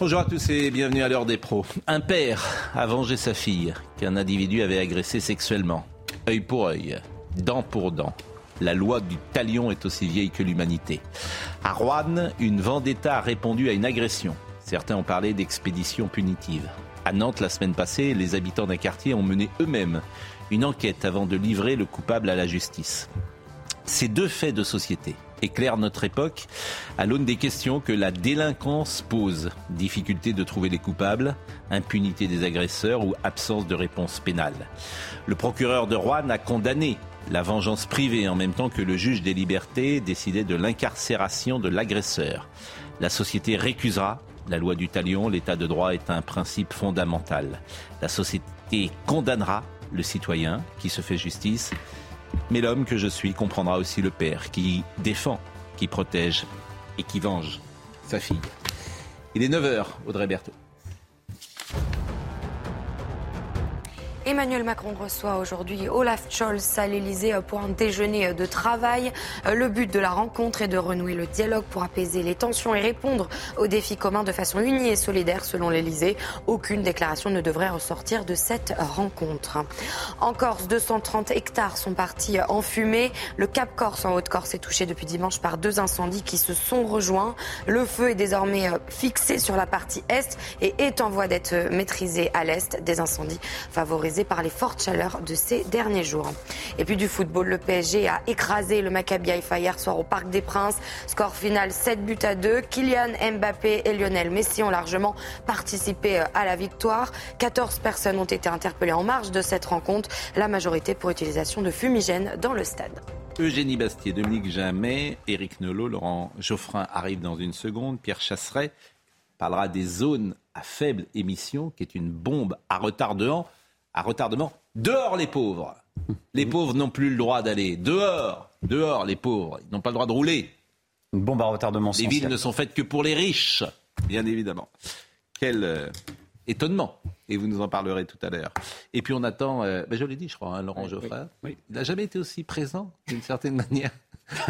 Bonjour à tous et bienvenue à l'heure des pros. Un père a vengé sa fille qu'un individu avait agressée sexuellement. œil pour œil, dent pour dent. La loi du talion est aussi vieille que l'humanité. À Rouen, une vendetta a répondu à une agression. Certains ont parlé d'expédition punitive. À Nantes, la semaine passée, les habitants d'un quartier ont mené eux-mêmes une enquête avant de livrer le coupable à la justice. Ces deux faits de société éclairent notre époque à l'aune des questions que la délinquance pose. Difficulté de trouver les coupables, impunité des agresseurs ou absence de réponse pénale. Le procureur de Rouen a condamné la vengeance privée en même temps que le juge des libertés décidait de l'incarcération de l'agresseur. La société récusera la loi du talion, l'état de droit est un principe fondamental. La société condamnera le citoyen qui se fait justice, mais l'homme que je suis comprendra aussi le père qui défend, qui protège et qui venge sa fille. Il est 9h, Audrey Berthaud. Emmanuel Macron reçoit aujourd'hui Olaf Scholz à l'Elysée pour un déjeuner de travail. Le but de la rencontre est de renouer le dialogue pour apaiser les tensions et répondre aux défis communs de façon unie et solidaire selon l'Elysée. Aucune déclaration ne devrait ressortir de cette rencontre. En Corse, 230 hectares sont partis en fumée. Le Cap Corse en Haute-Corse est touché depuis dimanche par deux incendies qui se sont rejoints. Le feu est désormais fixé sur la partie est et est en voie d'être maîtrisé à l'est. Des incendies favorisés par les fortes chaleurs de ces derniers jours. Et puis du football, le PSG a écrasé le Maccabi Haïfa hier soir au Parc des Princes. Score final 7 buts à 2. Kylian Mbappé et Lionel Messi ont largement participé à la victoire. 14 personnes ont été interpellées en marge de cette rencontre, la majorité pour utilisation de fumigènes dans le stade. Eugénie Bastier, Dominique Jamais, Éric Nolot, Laurent Geoffrin arrivent dans une seconde. Pierre Chasseret parlera des zones à faible émission, qui est une bombe à retardement à retardement. Dehors les pauvres. Les pauvres n'ont plus le droit d'aller. Dehors, dehors les pauvres. Ils n'ont pas le droit de rouler. Une bombe à retardement. Les villes ne sont faites que pour les riches, bien évidemment. Quel euh, étonnement. Et vous nous en parlerez tout à l'heure. Et puis on attend, euh, ben je l'ai dit, je crois, hein, Laurent Geoffrin. Il n'a jamais été aussi présent, d'une certaine manière.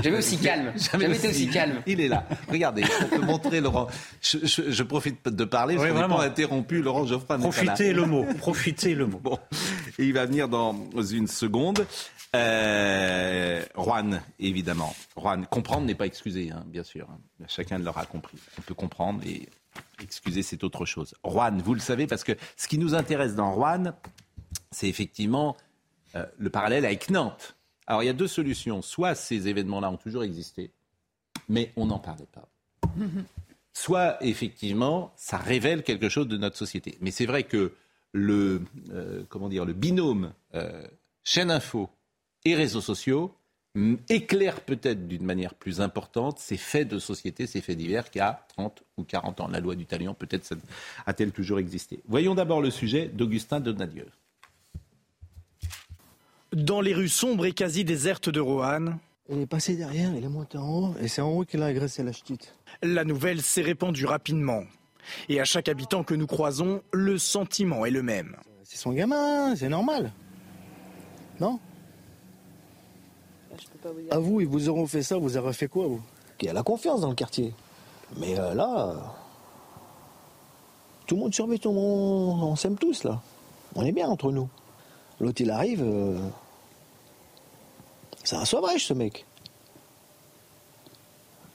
Jamais aussi calme. Jamais, été aussi calme. Il est là. Regardez, pour te montrer, Laurent. Je, profite de parler. Je n'ai pas interrompu Laurent Geoffrin. Profitez le mot. Profitez le mot. Bon. Et il va venir dans une seconde. Euh, Juan, évidemment. Juan, comprendre n'est pas excuser, hein, bien sûr. Chacun l'aura compris. On peut comprendre et excuser, c'est autre chose. Juan, vous le savez, parce que ce qui nous intéresse dans Juan, c'est effectivement euh, le parallèle avec Nantes. Alors il y a deux solutions. Soit ces événements-là ont toujours existé, mais on n'en parlait pas. Soit effectivement, ça révèle quelque chose de notre société. Mais c'est vrai que le, euh, comment dire, le binôme euh, chaîne info et réseaux sociaux éclaire peut-être d'une manière plus importante ces faits de société, ces faits divers qui a 30 ou 40 ans. La loi du talion, peut-être a-t-elle toujours existé. Voyons d'abord le sujet d'Augustin Donadieu. Dans les rues sombres et quasi désertes de Roanne. Il est passé derrière, il est monté en haut, et c'est en haut qu'il a agressé la ch'tite. La nouvelle s'est répandue rapidement. Et à chaque habitant que nous croisons, le sentiment est le même. C'est son gamin, c'est normal. Non À vous, ils vous auront fait ça, vous aurez fait quoi, vous Il y a la confiance dans le quartier. Mais euh, là, tout le monde surveille, tout le monde, on s'aime tous, là. On est bien entre nous. L'autre, il arrive, euh, c'est un sauvage, ce mec.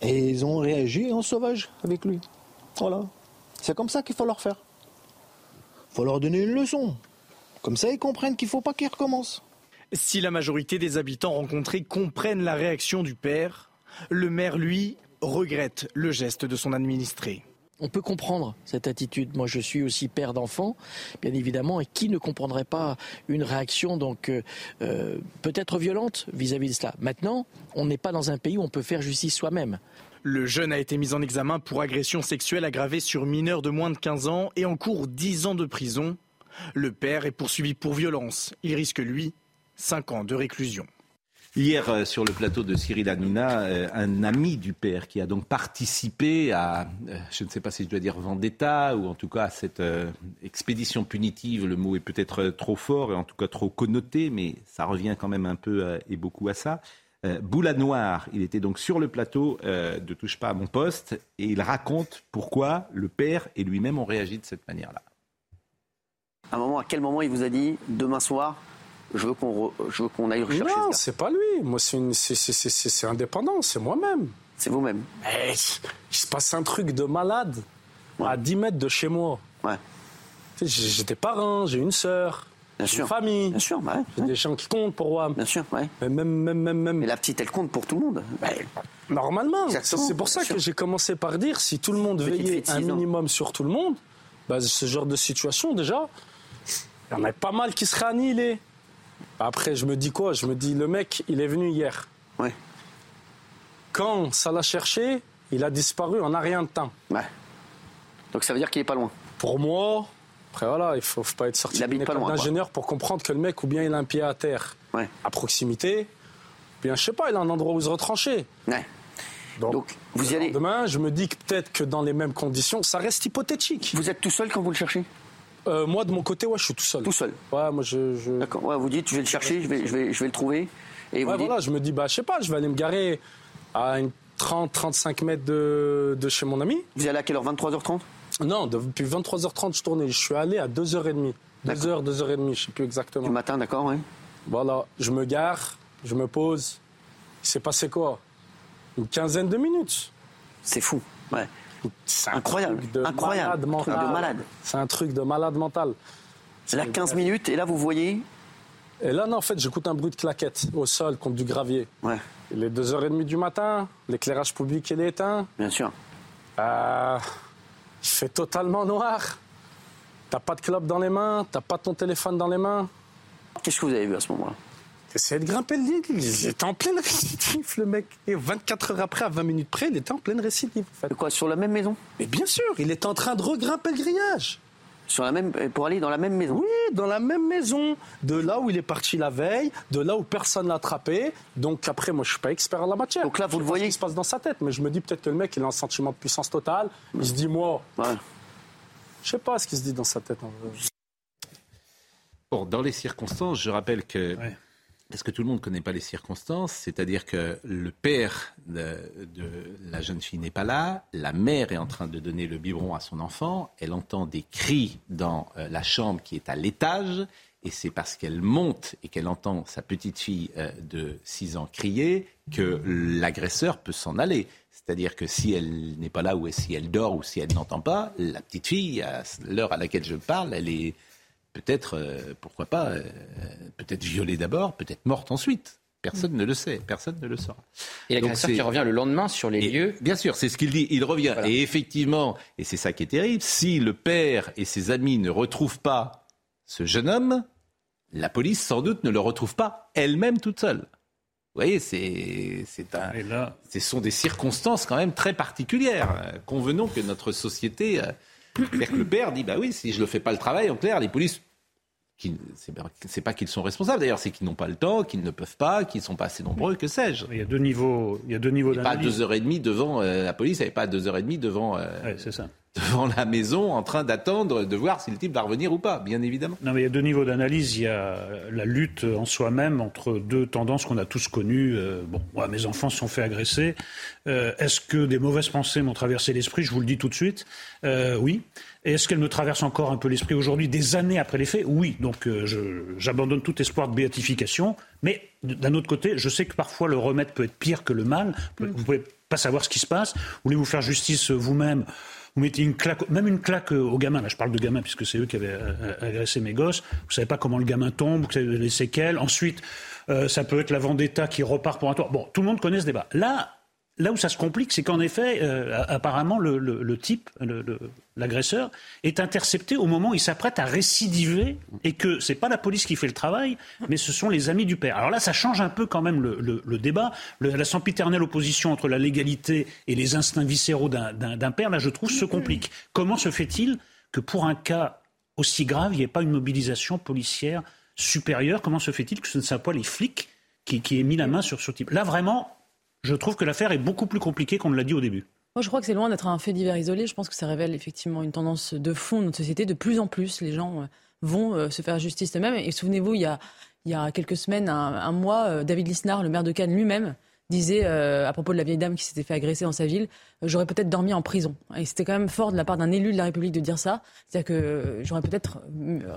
Et ils ont réagi en sauvage avec lui. Voilà. C'est comme ça qu'il faut leur faire. Il faut leur donner une leçon. Comme ça, ils comprennent qu'il ne faut pas qu'ils recommencent. Si la majorité des habitants rencontrés comprennent la réaction du père, le maire, lui, regrette le geste de son administré. On peut comprendre cette attitude. Moi, je suis aussi père d'enfants, bien évidemment, et qui ne comprendrait pas une réaction donc euh, euh, peut-être violente vis-à-vis de cela. Maintenant, on n'est pas dans un pays où on peut faire justice soi-même. Le jeune a été mis en examen pour agression sexuelle aggravée sur mineur de moins de 15 ans et en cours 10 ans de prison. Le père est poursuivi pour violence. Il risque, lui, 5 ans de réclusion. Hier, euh, sur le plateau de Cyril Hanouna, euh, un ami du père qui a donc participé à, euh, je ne sais pas si je dois dire vendetta, ou en tout cas à cette expédition punitive, le mot est peut-être trop fort et en tout cas trop connoté, mais ça revient quand même un peu et beaucoup à ça. Boula Noir, il était donc sur le plateau de Touche pas à mon poste et il raconte pourquoi le père et lui-même ont réagi de cette manière-là. À quel moment il vous a dit demain soir, je veux qu'on qu'on aille rechercher Non, c'est pas lui. Moi, c'est indépendant, c'est moi-même. C'est vous-même. il se passe un truc de malade à 10 mètres de chez moi. Ouais. J'ai des parents, j'ai une sœur. J'ai une famille. Bien sûr, bah J'ai des gens qui comptent pour moi. Bien sûr, ouais. Mais même, même, même, même. Mais la petite, elle compte pour tout le monde. normalement. C'est pour ça que j'ai commencé par dire si tout le monde veillait un minimum sur tout le monde, bah, ce genre de situation, déjà, il y en a pas mal qui seraient annihilés. Après, je me dis quoi? Je me dis, le mec, il est venu hier. Ouais. Quand ça l'a cherché, il a disparu en rien de temps. Ouais. Donc ça veut dire qu'il est pas loin. Pour moi, après voilà, il faut, faut pas être sorti d'une école d'ingénieur pour comprendre que le mec, ou bien il a un pied à terre, ouais. à proximité, ou bien je sais pas, il a un endroit où se retrancher. Ouais. Donc, vous y allez. Demain, je me dis que peut-être que dans les mêmes conditions, ça reste hypothétique. Vous êtes tout seul quand vous le cherchez? Euh, moi, de mon côté, ouais, je suis tout seul. Tout seul Ouais, moi, je. D'accord, ouais, vous dites, je vais le chercher, je vais, je vais, je vais le trouver. Et ouais, voilà, je me dis, bah, je sais pas, je vais aller me garer à une 30-35 mètres de, de, chez mon ami. Vous allez à quelle heure? 23h30 Non, depuis 23h30, je tournais. Je suis allé à 2h30. 2h, 2h30, je sais plus exactement. Du matin, d'accord, oui. Voilà, je me gare, je me pose. Il s'est passé quoi? Une quinzaine de minutes. C'est fou, ouais. C'est incroyable, incroyable, malade mental. de malade. C'est un truc de malade mental. Là, 15 minutes, et là, vous voyez Et là, non, en fait, j'écoute un bruit de claquette au sol contre du gravier. Ouais. Il est 2h30 du matin, l'éclairage public est éteint. Bien sûr. Euh, il fait totalement noir. T'as pas de clope dans les mains, t'as pas ton téléphone dans les mains. Qu'est-ce que vous avez vu à ce moment-là? Essayez de grimper le lit. Il était en pleine récidive, le mec. Et 24 heures après, à 20 minutes près, il était en pleine récidive. En Quoi, sur la même maison? Mais bien sûr, il était en train de regrimper le grillage. Sur la même, pour aller dans la même maison? Oui, dans la même maison. De là où il est parti la veille, de là où personne l'a attrapé. Donc après, moi, je suis pas expert en la matière. Donc là, vous le voyez. Ce qui se passe dans sa tête. Mais je me dis peut-être que le mec, il a un sentiment de puissance totale. Il se dit, moi. Ouais. Je sais pas ce qui se dit dans sa tête. Bon, dans les circonstances, je rappelle que. Ouais parce que tout le monde ne connaît pas les circonstances, c'est-à-dire que le père de, la jeune fille n'est pas là, la mère est en train de donner le biberon à son enfant, elle entend des cris dans euh, la chambre qui est à l'étage, et c'est parce qu'elle monte et qu'elle entend sa petite fille euh, de 6 ans crier que l'agresseur peut s'en aller. C'est-à-dire que si elle n'est pas là ou si elle dort ou si elle n'entend pas, la petite fille, à l'heure à laquelle je parle, elle est peut-être, euh, pourquoi pas, euh, peut-être violée d'abord, peut-être morte ensuite. Personne ne le sait, personne ne le saura. Et l'agresseur qui revient le lendemain sur les lieux. Bien sûr, c'est ce qu'il dit. Il revient. Et effectivement, et c'est ça qui est terrible, si le père et ses amis ne retrouvent pas ce jeune homme, la police sans doute ne le retrouve pas elle-même toute seule. Vous voyez, c'est, c'est un, là... ce sont des circonstances quand même très particulières. Convenons que notre société, euh, que le père dit, bah oui, si je ne fais pas le travail, en clair, les polices c'est pas qu'ils sont responsables d'ailleurs, c'est qu'ils n'ont pas le temps, qu'ils ne peuvent pas, qu'ils ne sont pas assez nombreux, que sais-je. Il y a deux niveaux, il y a deux niveaux Pas deux heures et demie devant euh, la police, avait pas deux heures et demie devant. Euh, c'est ça devant la maison en train d'attendre de voir si le type va revenir ou pas, bien évidemment. Non, mais il y a deux niveaux d'analyse. Il y a la lutte en soi-même entre deux tendances qu'on a tous connues. Euh, bon, moi, mes enfants se sont fait agresser. Euh, est-ce que des mauvaises pensées m'ont traversé l'esprit? Je vous le dis tout de suite. Euh, oui. Et est-ce qu'elles me traversent encore un peu l'esprit aujourd'hui, des années après les faits? Oui. Donc, j'abandonne tout espoir de béatification. Mais d'un autre côté, je sais que parfois le remède peut être pire que le mal. Vous pouvez pas savoir ce qui se passe. Voulez-vous faire justice vous-même? Vous mettez une claque, même une claque aux gamins. Là, je parle de gamins puisque c'est eux qui avaient euh, agressé mes gosses. Vous savez pas comment le gamin tombe, vous savez les séquelles. Ensuite, euh, ça peut être la vendetta qui repart pour un tour. Bon, tout le monde connaît ce débat. Là, Là où ça se complique, c'est qu'en effet, euh, apparemment, le, type, l'agresseur, est intercepté au moment où il s'apprête à récidiver et que c'est pas la police qui fait le travail, mais ce sont les amis du père. Alors là, ça change un peu quand même le, débat. la sempiternelle opposition entre la légalité et les instincts viscéraux d'un père, là, je trouve, se complique. Comment se fait-il que pour un cas aussi grave, il n'y ait pas une mobilisation policière supérieure? Comment se fait-il que ce ne soit pas les flics qui, qui aient mis la main sur ce type? Là, vraiment, je trouve que l'affaire est beaucoup plus compliquée qu'on ne l'a dit au début. Moi, je crois que c'est loin d'être un fait divers isolé. Je pense que ça révèle effectivement une tendance de fond de notre société. De plus en plus, les gens euh, vont euh, se faire justice eux-mêmes. Et souvenez-vous, il y a, il y a quelques semaines, un, mois, euh, David Lisnard, le maire de Cannes lui-même, disait euh, à propos de la vieille dame qui s'était fait agresser dans sa ville, euh, j'aurais peut-être dormi en prison. Et c'était quand même fort de la part d'un élu de la République de dire ça. C'est-à-dire que euh, j'aurais peut-être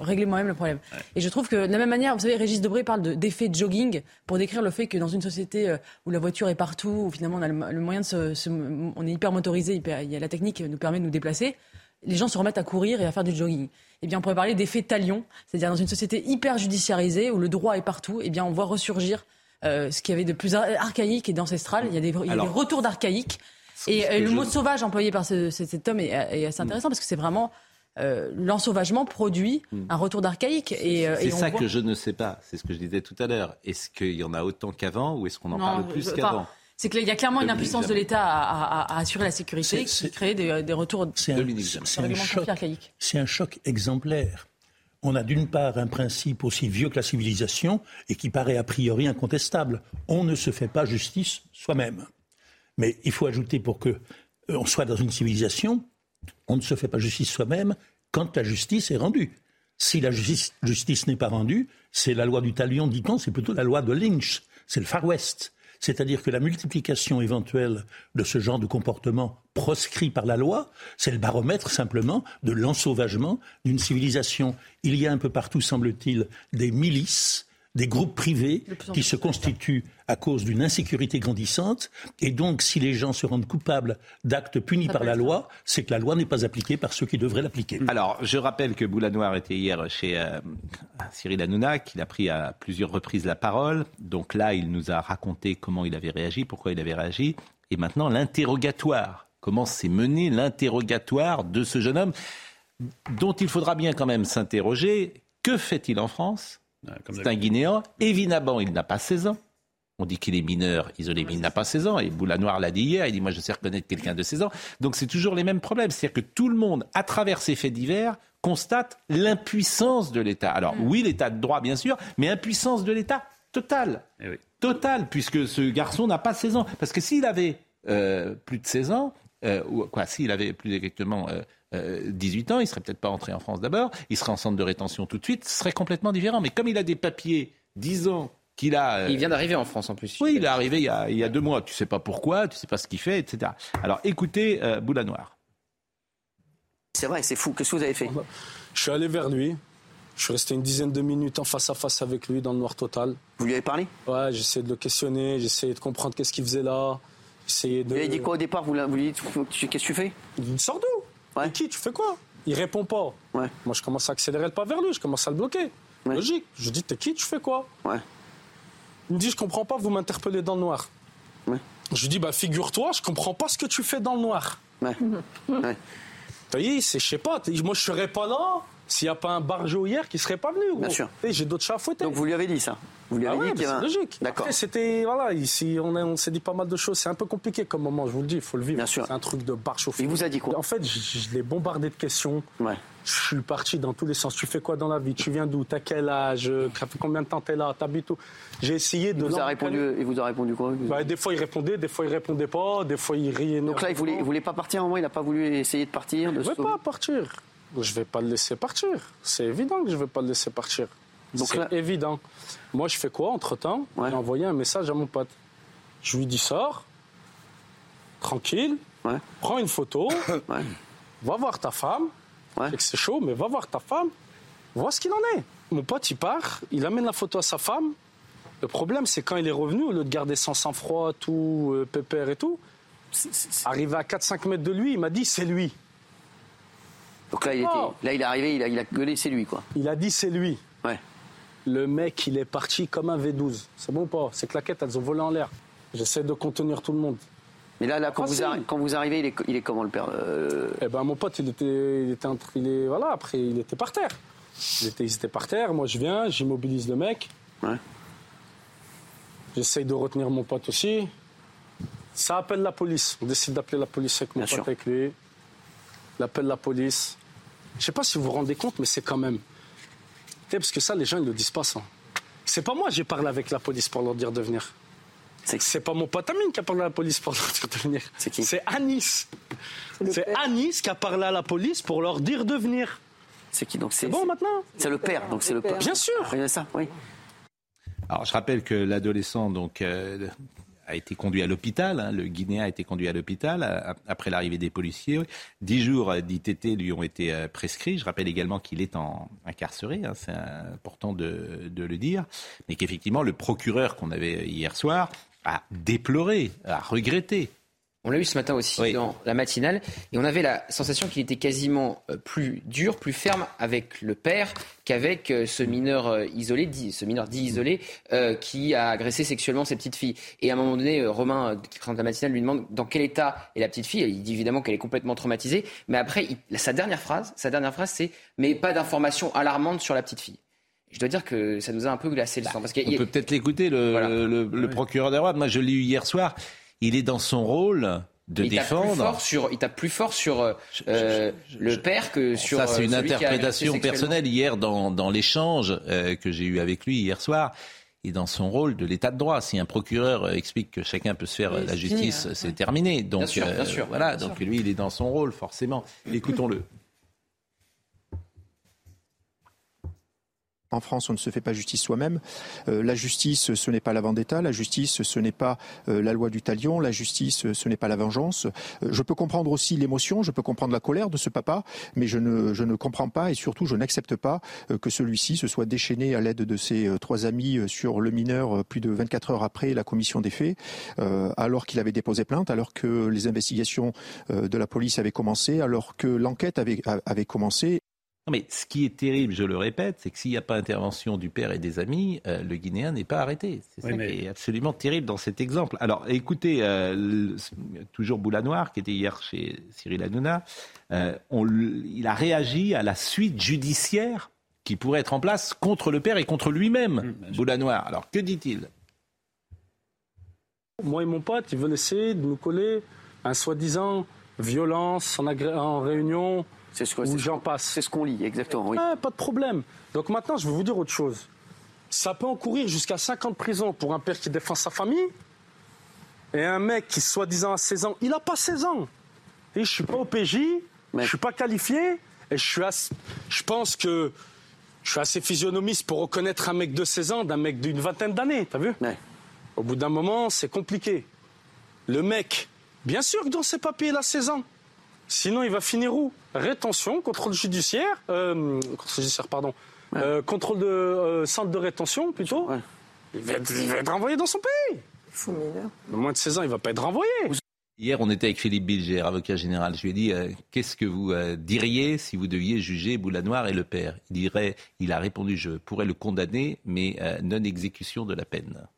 réglé moi-même le problème. Et je trouve que de la même manière, vous savez, Régis Debré parle d'effet de, jogging pour décrire le fait que dans une société où la voiture est partout, où finalement on a le, moyen de se, on est hyper motorisé, il y a la technique qui nous permet de nous déplacer. Les gens se remettent à courir et à faire du jogging. Eh bien, on pourrait parler d'effet talion, c'est-à-dire dans une société hyper judiciarisée où le droit est partout, eh bien, on voit ressurgir euh, ce qu'il y avait de plus archaïque et d'ancestral. Il y a des, il y a des retours d'archaïque. Et, euh, le mot sauvage employé par ce, cet homme est, est assez intéressant parce que c'est vraiment euh, l'ensauvagement produit hmm. un retour d'archaïque. Et, c'est ça que je ne sais pas. C'est ce que je disais tout à l'heure. Est-ce qu'il y en a autant qu'avant ou est-ce qu'on en parle plus qu'avant c'est qu'il y a clairement une impuissance de l'État à, assurer la sécurité qui crée des, des retours c'est un, un, choc, c'est un choc exemplaire on a d'une part un principe aussi vieux que la civilisation et qui paraît a priori incontestable. On ne se fait pas justice soi-même. Mais il faut ajouter pour que euh, on soit dans une civilisation, on ne se fait pas justice soi-même quand la justice est rendue. Si la justice, justice n'est pas rendue, c'est la loi du talion, dit-on, c'est plutôt la loi de Lynch, c'est le Far West. C'est-à-dire que la multiplication éventuelle de ce genre de comportement proscrit par la loi, c'est le baromètre simplement de l'ensauvagement d'une civilisation. Il y a un peu partout, semble-t-il, des milices des groupes privés qui se constituent à cause d'une insécurité grandissante. Et donc, si les gens se rendent coupables d'actes punis par la loi, c'est que la loi n'est pas appliquée par ceux qui devraient l'appliquer. Alors, je rappelle que Boulanoir était hier chez euh, Cyril Hanouna, qu'il a pris à plusieurs reprises la parole. Donc là, il nous a raconté comment il avait réagi, pourquoi il avait réagi. Et maintenant, l'interrogatoire. Comment s'est mené l'interrogatoire de ce jeune homme dont il faudra bien quand même s'interroger. Que fait-il en France? C'est un Guinéen. Évidemment, il n'a pas 16 ans. On dit qu'il est mineur, isolé, mais il n'a pas 16 ans. Et Boulanoir l'a dit hier, il dit Moi, je sais reconnaître quelqu'un de 16 ans. Donc, c'est toujours les mêmes problèmes. C'est-à-dire que tout le monde, à travers ces faits divers, constate l'impuissance de l'État. Alors, mm. oui, l'État de droit, bien sûr, mais impuissance de l'État totale. Eh totale, puisque ce garçon n'a pas 16 ans. Parce que s'il avait euh, plus de 16 ans, euh, ou quoi, s'il avait plus exactement. Euh, 18 euh, ans, il serait peut-être pas entré en France d'abord, il serait en centre de rétention tout de suite, ce serait complètement différent. Mais comme il a des papiers 10 ans qu'il a. Euh, il vient d'arriver en France en plus. Oui, il est arrivé il y, a, il y a deux mois. Tu sais pas pourquoi, tu sais pas ce qu'il fait, etc. Alors écoutez euh, Boula Noir. C'est vrai, c'est fou. Qu'est-ce que vous avez fait? Je suis allé vers lui. Je suis resté une dizaine de minutes en face à face avec lui dans le noir total. Vous lui avez parlé? Ouais, j'ai essayé de le questionner, j'ai essayé de comprendre qu'est-ce qu'il faisait là. De... Vous avez dit quoi au départ? Vous, lui dites qu'est-ce que tu fais? Il sort d'où Ouais. qui Tu fais quoi? Il répond pas. Ouais. Moi, je commence à accélérer le pas vers lui, je commence à le bloquer. Logique. Je dis, t'es qui? Tu fais quoi? Ouais. Il me dit, je comprends pas, vous m'interpellez dans le noir. Ouais. Je lui dis, bah figure-toi, je comprends pas ce que tu fais dans le noir. Ouais. ouais. Vous voyez, c'est, je sais pas, moi je serais pas là s'il n'y a pas un barjo hier qui serait pas venu. Bien sûr. J'ai d'autres chats à fouetter. Donc vous lui avez dit ça? Vous lui avez ah dit C'est logique. D'accord. C'était voilà, ici on, on s'est dit pas mal de choses. C'est un peu compliqué comme moment, je vous le dis, il faut le vivre. Bien sûr. C'est un truc de bar chauffé. Il vous a dit quoi En fait, je, l'ai bombardé de questions. Ouais. Je suis parti dans tous les sens. Tu fais quoi dans la vie? Tu viens d'où? T'as quel âge? Ça fait combien de temps t'es là? T'habites où? J'ai essayé de. Il vous a répondu. Il vous a répondu quoi? Bah, Des fois il répondait, des fois il répondait pas, des fois il riait. Donc là il voulait, il voulait pas partir. Moi, il n'a pas voulu essayer de partir. De je ne veux pas partir. Je vais pas le laisser partir. C'est évident que je vais pas le laisser partir. C'est évident. Moi, je fais quoi entre-temps? J'ai envoyé un message à mon pote. Je lui dis sors, tranquille, prends une photo, va voir ta femme. C'est chaud, mais va voir ta femme, vois ce qu'il en est. Mon pote, il part, il amène la photo à sa femme. Le problème, c'est quand il est revenu, au lieu de garder son sang-froid, tout, euh, pépère et tout, arrivé à 4-5 mètres de lui, il m'a dit c'est lui. Donc là, il, était, là, il est arrivé, il a, il a gueulé, c'est lui, quoi. Il a dit c'est lui. Ouais. Le mec, il est parti comme un V12. C'est bon ou pas? Ces claquettes, elles ont volé en l'air. J'essaie de contenir tout le monde. Mais là, là quand, vous quand, vous arrivez, il est, il est comment le père euh? Eh ben, mon pote, il était, il était, il est, voilà, après, il était par terre. Il était, il était par terre. Moi, je viens, j'immobilise le mec. Ouais. J'essaye de retenir mon pote aussi. Ça appelle la police. On décide d'appeler la police avec mon pote avec lui. Il appelle la police. Je sais pas si vous vous rendez compte, mais c'est quand même. Parce que ça, les gens, ils ne le disent pas, ça. C'est pas moi, j'ai parlé avec la police pour leur dire de venir. C'est pas mon pote Amine qui a parlé à la police pour leur dire de venir. C'est qui? C'est Anis. C'est Anis qui a parlé à la police pour leur dire de venir. C'est qui donc? C'est bon maintenant? C'est le père, donc c'est le père. Bien sûr. Ça, oui. Alors je rappelle que l'adolescent donc euh, a été conduit à l'hôpital. Hein. le Guinéen a été conduit à l'hôpital après l'arrivée des policiers. Dix jours euh, d'ITT lui ont été euh, prescrits. Je rappelle également qu'il est en, incarcéré. Hein. c'est important de, de, le dire, mais qu'effectivement le procureur qu'on avait hier soir a déploré, a regretté on l'a eu ce matin aussi dans la matinale. Et on avait la sensation qu'il était quasiment euh, plus dur, plus ferme avec le père qu'avec euh, ce mineur euh, isolé, dit, ce mineur dit isolé, qui a agressé sexuellement ses petites filles. Et à un moment donné, Romain, qui présente la matinale, lui demande dans quel état est la petite fille. Il dit évidemment qu'elle est complètement traumatisée. Mais après, sa dernière phrase, sa dernière phrase, c'est mais pas d'informations alarmantes sur la petite fille. Je dois dire que ça nous a un peu glacé le sang. Parce on peut peut-être l'écouter, le, procureur des rois. Moi, je l'ai eu hier soir il est dans son rôle de défendre. il tape plus fort sur euh, euh, le père que sur. Ça, c'est une interprétation personnelle. Hier, dans, l'échange euh, que j'ai eu avec lui hier soir, et dans son rôle de l'état de droit. Si un procureur explique que chacun peut se faire la justice, c'est terminé. Donc, bien sûr, voilà. donc lui, il est dans son rôle, forcément. Écoutons-le. En France, on ne se fait pas justice soi-même. Euh, la justice, ce n'est pas la vendetta. La justice, ce n'est pas euh, la loi du talion. La justice, ce n'est pas la vengeance. Euh, je peux comprendre aussi l'émotion, je peux comprendre la colère de ce papa, mais je ne, je ne comprends pas et surtout, je n'accepte pas que celui-ci se soit déchaîné à l'aide de ses trois amis sur le mineur plus de 24 heures après la commission des faits, alors qu'il avait déposé plainte, alors que les investigations de la police avaient commencé, alors que l'enquête avait, avait commencé mais ce qui est terrible, je le répète, c'est que s'il n'y a pas intervention du père et des amis, euh, le Guinéen n'est pas arrêté. C'est ça qui est absolument terrible dans cet exemple. Alors, écoutez, euh, toujours Boulanoir, qui était hier chez Cyril Hanouna, euh, il a réagi à la suite judiciaire qui pourrait être en place contre le père et contre lui-même, mmh, Boulanoir. Alors, que dit-il? Moi et mon pote, ils veulent essayer de nous coller un soi-disant violence en, en réunion c'est ce, j'en passe. C'est ce qu'on lit, exactement. Oui. Ah, pas de problème. Donc maintenant, je vais vous dire autre chose. Ça peut encourir jusqu'à 5 ans de prison pour un père qui défend sa famille et un mec qui, soi-disant, a 16 ans. Il n'a pas 16 ans. Et je suis pas au PJ, je suis pas qualifié et je, suis je pense que je suis assez physionomiste pour reconnaître un mec de 16 ans d'un mec d'une vingtaine d'années. T'as vu? Au bout d'un moment, c'est compliqué. Le mec, bien sûr que dans ses papiers, il a 16 ans. Sinon, il va finir où? Rétention, contrôle judiciaire, euh, contrôle judiciaire, pardon, euh, contrôle de euh, centre de rétention plutôt. Il, va être, renvoyé dans son pays. Fou mineur. Moins de 16 ans, il va pas être renvoyé. Hier, on était avec Philippe Bilger, avocat général. Je lui ai dit Qu'est-ce que vous diriez si vous deviez juger Boulanoir et le père? Il, dirait, il a répondu Je pourrais le condamner, mais non exécution de la peine.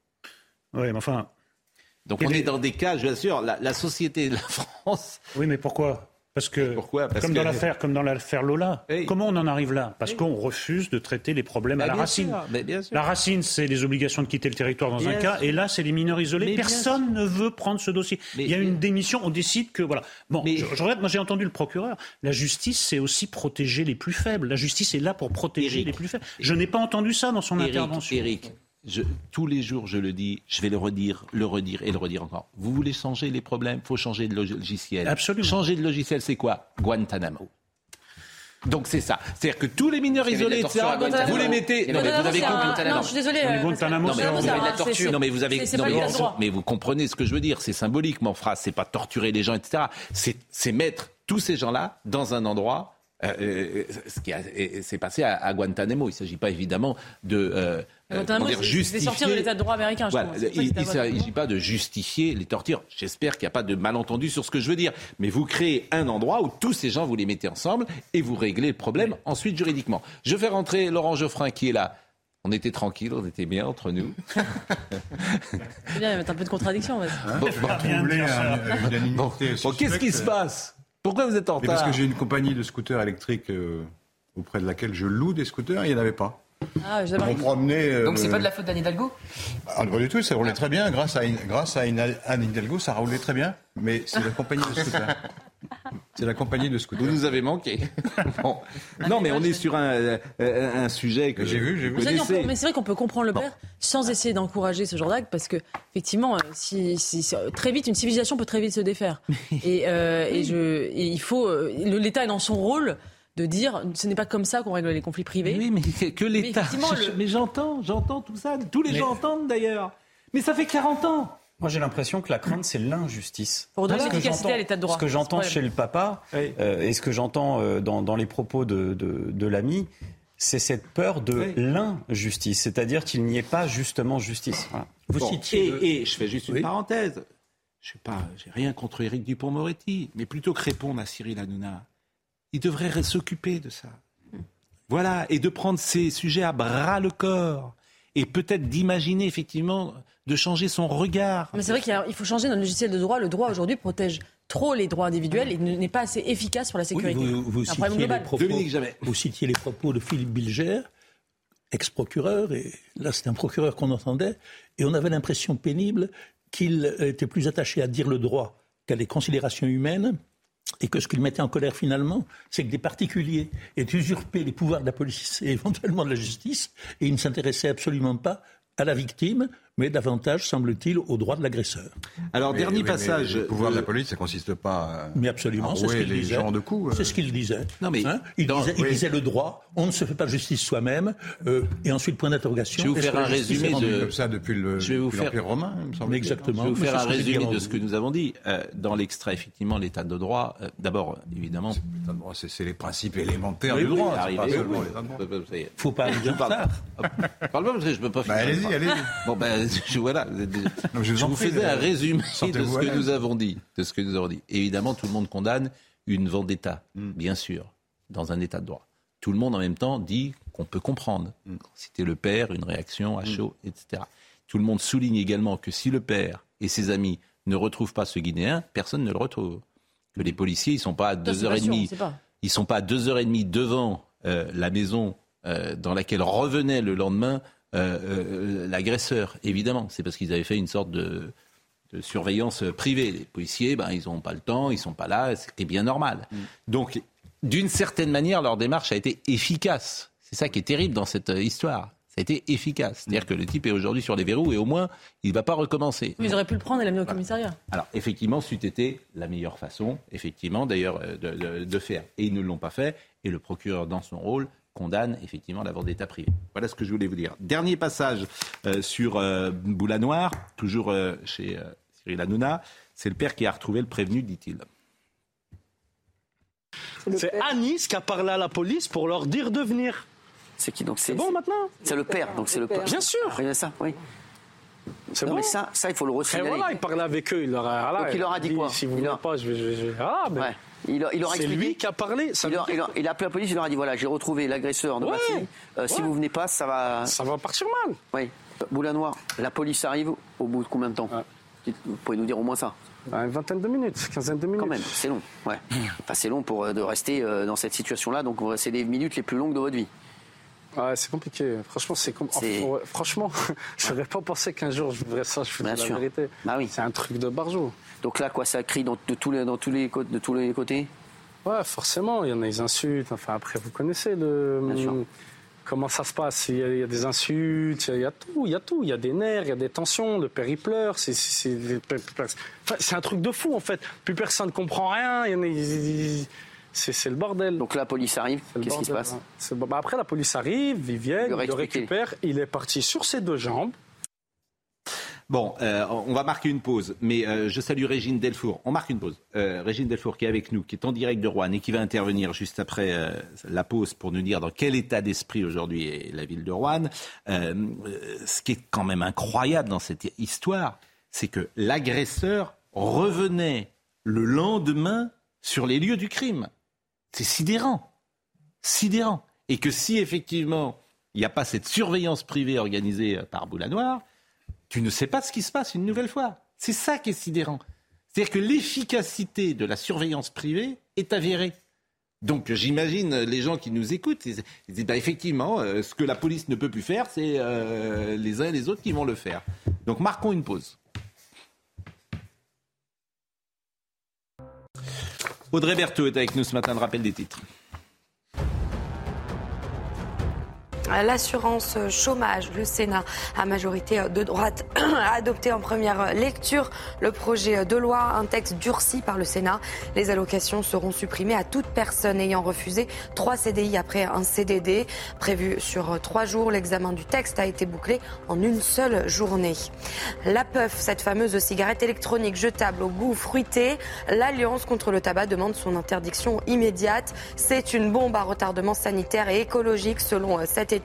Oui, mais enfin. Donc on est... dans des cas, je vous assure, la, la société de la France. Oui, mais pourquoi? Parce que, Pourquoi comme, dans l'affaire, comme dans l'affaire Lola, comment on en arrive là? Parce qu'on refuse de traiter les problèmes à la racine. La racine, c'est les obligations de quitter le territoire dans un cas, et là, c'est les mineurs isolés. Personne ne veut prendre ce dossier. Il y a une démission, on décide que voilà. Bon, je, regrette, moi j'ai entendu le procureur. La justice, c'est aussi protéger les plus faibles. La justice est là pour protéger les plus faibles. Je n'ai pas entendu ça dans son intervention. Eric, tous les jours, je le dis, je vais le redire, le redire et le redire encore. Vous voulez changer les problèmes, il faut changer de logiciel. Absolument. Changer de logiciel, c'est quoi? Guantanamo. Donc c'est ça. C'est-à-dire que tous les mineurs isolés, etc., vous les mettez. Non, mais vous avez compris. Non, je suis désolé. Guantanamo, c'est la torture. Non, mais vous avez. mais vous comprenez ce que je veux dire. C'est symbolique, mon phrase. C'est pas torturer les gens, etc. C'est mettre tous ces gens-là dans un endroit euh, euh, ce qui s'est passé à, Guantanamo. Il ne s'agit pas évidemment de euh, justifier. sortir de l'état de droit américain. Je pense. Il ne s'agit pas de justifier les tortures. J'espère qu'il n'y a pas de malentendu sur ce que je veux dire. Mais vous créez un endroit où tous ces gens, vous les mettez ensemble et vous réglez le problème ensuite juridiquement. Je fais rentrer Laurent Geoffrin qui est là. On était tranquille, on était bien entre nous. C'est bien, il y avait un peu de contradiction. Hein bon, qu'est-ce qui se passe? Pourquoi vous êtes en retard Parce que j'ai une compagnie de scooters électriques euh, auprès de laquelle je loue des scooters, il n'y en avait pas. Ah, on promenait, euh, Donc c'est pas de la faute d'Anne Hidalgo ah, Pas du tout, ça roulait très bien. Grâce à, grâce à Anne Hidalgo, ça roulait très bien. Mais c'est la compagnie de scooters. C'est la compagnie de scooters. Vous nous avez manqué. Non, mais on est sur un, un sujet que j'ai vu, j'ai vu. Mais c'est vrai qu'on peut comprendre le père sans essayer d'encourager ce genre d'acte parce que effectivement, euh, si, très vite une civilisation peut très vite se défaire. Et, euh, et, je, et il faut l'État est dans son rôle de dire ce n'est pas comme ça qu'on règle les conflits privés. Oui, mais que l'État. Mais, j'entends, j'entends tout ça. Tous les gens entendent d'ailleurs. Mais ça fait 40 ans. Moi, j'ai l'impression que la crainte, c'est l'injustice. Pour donner l'efficacité à l'état de droit. Ce que j'entends chez le papa euh, et ce que j'entends euh, dans, les propos de, de, l'ami, c'est cette peur de l'injustice, c'est-à-dire qu'il n'y ait pas justement justice. Vous et, je fais juste une parenthèse. Je sais pas, j'ai rien contre Éric Dupont-Moretti, mais plutôt que répondre à Cyril Hanouna, il devrait s'occuper de ça. Voilà, et de prendre ces sujets à bras le corps. Et peut-être d'imaginer effectivement de changer son regard. Mais c'est vrai qu'il faut changer notre logiciel de droit. Le droit aujourd'hui protège trop les droits individuels et n'est pas assez efficace pour la sécurité. vous, citiez les propos, vous, citiez les propos, de Philippe Bilger, ex-procureur, et là c'est un procureur qu'on entendait, et on avait l'impression pénible qu'il était plus attaché à dire le droit qu'à les considérations humaines et que ce qu'il mettait en colère finalement, c'est que des particuliers aient usurpé les pouvoirs de la police et éventuellement de la justice, et il ne s'intéressait absolument pas à la victime, mais davantage, semble-t-il, au droit de l'agresseur. Alors, dernier passage. le pouvoir de la police, ça consiste pas à. Mais absolument, c'est ce qu'il disait. de coups. C'est ce qu'il disait. Non, mais hein il, disait, il, le droit, on ne se fait pas justice soi-même, euh, et ensuite, point d'interrogation. Je vais vous faire un résumé de. Comme ça depuis le je vais vous faire... romain, il me semble. Exactement. Je vais vous faire un résumé de ce que nous avons dit. Euh, dans l'extrait, effectivement, l'état de droit, euh, d'abord, évidemment. C'est les principes élémentaires du droit. Il ne faut pas arriver en retard. Parle-moi, parce que je ne peux pas bah, finir. Allez-y, allez-y. Bon, ben, voilà je, vous, faisais un résumé de ce que nous avons dit. De ce que nous avons dit. Évidemment, tout le monde condamne une vendetta, mm. bien sûr, dans un état de droit. Tout le monde en même temps dit qu'on peut comprendre. Mm. C'était le père, une réaction à mm. chaud, etc. Tout le monde souligne également que si le père et ses amis ne retrouvent pas ce Guinéen, personne ne le retrouve. Que les policiers, ils sont pas à deux heures et demie. Ils sont pas à deux heures et demie devant euh, la maison euh, dans laquelle revenait le lendemain euh, euh, l'agresseur, évidemment. C'est parce qu'ils avaient fait une sorte de, surveillance privée. Les policiers, ben, ils n'ont pas le temps, ils ne sont pas là, c'est bien normal. Mm. Donc, d'une certaine manière, leur démarche a été efficace. C'est ça qui est terrible dans cette euh, histoire. Ça a été efficace. C'est-à-dire que le type est aujourd'hui sur les verrous et au moins, il ne va pas recommencer. Mais ils auraient pu le prendre et l'amener au commissariat. Alors, effectivement, c'eût été la meilleure façon, effectivement, d'ailleurs, de, de, faire. Et ils ne l'ont pas fait. Et le procureur, dans son rôle, condamne effectivement la d'état privé. Voilà ce que je voulais vous dire. Dernier passage euh, sur euh, Boula Noir, toujours euh, chez Cyril Hanouna. C'est le père qui a retrouvé le prévenu, dit-il. C'est Anis qui a parlé à la police pour leur dire de venir. C'est qui donc C'est bon maintenant C'est le père, donc c'est le père. Bien sûr. Oui, ça, oui. C'est bon. Mais ça, ça, il faut le resignaler. voilà, il parlait avec eux. Il leur a, donc il leur a dit, quoi Si vous ne voulez pas, je vais. Je vais... Ah, mais... Il, il C'est lui qui a parlé. il, a, il, a, appelé la police, il leur a dit voilà, j'ai retrouvé l'agresseur de ma fille. Euh, si vous venez pas, ça va. Ça va partir mal. Oui. Boula Noir, la police arrive au bout de combien de temps Vous pouvez nous dire au moins ça bah, Une vingtaine de minutes, quinzaine de minutes. Quand même, c'est long. Ouais. Enfin, c'est long pour euh, de rester euh, dans cette situation-là. Donc, c'est les minutes les plus longues de votre vie. Ouais, c'est compliqué. Franchement, c'est compliqué. franchement, je n'aurais pas pensé qu'un jour je voudrais ça. Je fais la vérité. Bah oui. C'est un truc de barjot. Donc là, quoi, ça crie dans, de tous les, dans tous les, de tous les côtés? Ouais, forcément. Il y en a des insultes. Enfin, après, vous connaissez le. Comment ça se passe? Il y, a, des insultes, il y, a, tout, il y a tout. Il y a des nerfs, il y a des tensions, le père il pleure. C'est un truc de fou en fait. Plus personne ne comprend rien. C'est le bordel. Donc la police arrive, qu'est-ce qui se passe bah, Après la police arrive, ils viennent, ils le récupèrent. Il est parti sur ses deux jambes. Bon, euh, on va marquer une pause, mais euh, je salue Régine Delfour. On marque une pause. Euh, Régine Delfour qui est avec nous, qui est en direct de Rouen et qui va intervenir juste après la pause pour nous dire dans quel état d'esprit aujourd'hui est la ville de Rouen. ce qui est quand même incroyable dans cette histoire, c'est que l'agresseur revenait le lendemain sur les lieux du crime. C'est sidérant. Sidérant. Et que si effectivement il n'y a pas cette surveillance privée organisée par Boulanoir, tu ne sais pas ce qui se passe une nouvelle fois. C'est ça qui est sidérant. C'est-à-dire que l'efficacité de la surveillance privée est avérée. Donc j'imagine les gens qui nous écoutent, ils, disent bah, effectivement, euh, ce que la police ne peut plus faire, c'est euh, les uns et les autres qui vont le faire. Donc marquons une pause. Audrey Berthaud est avec nous ce matin, de rappel des titres. L'assurance chômage. Le Sénat, à majorité de droite, a adopté en première lecture le projet de loi, un texte durci par le Sénat. Les allocations seront supprimées à toute personne ayant refusé trois CDI après un CDD. Prévu sur trois jours, l'examen du texte a été bouclé en une seule journée. La puff, cette fameuse cigarette électronique jetable au goût fruité, l'Alliance contre le tabac demande son interdiction immédiate. C'est une bombe à retardement sanitaire et écologique selon cette étude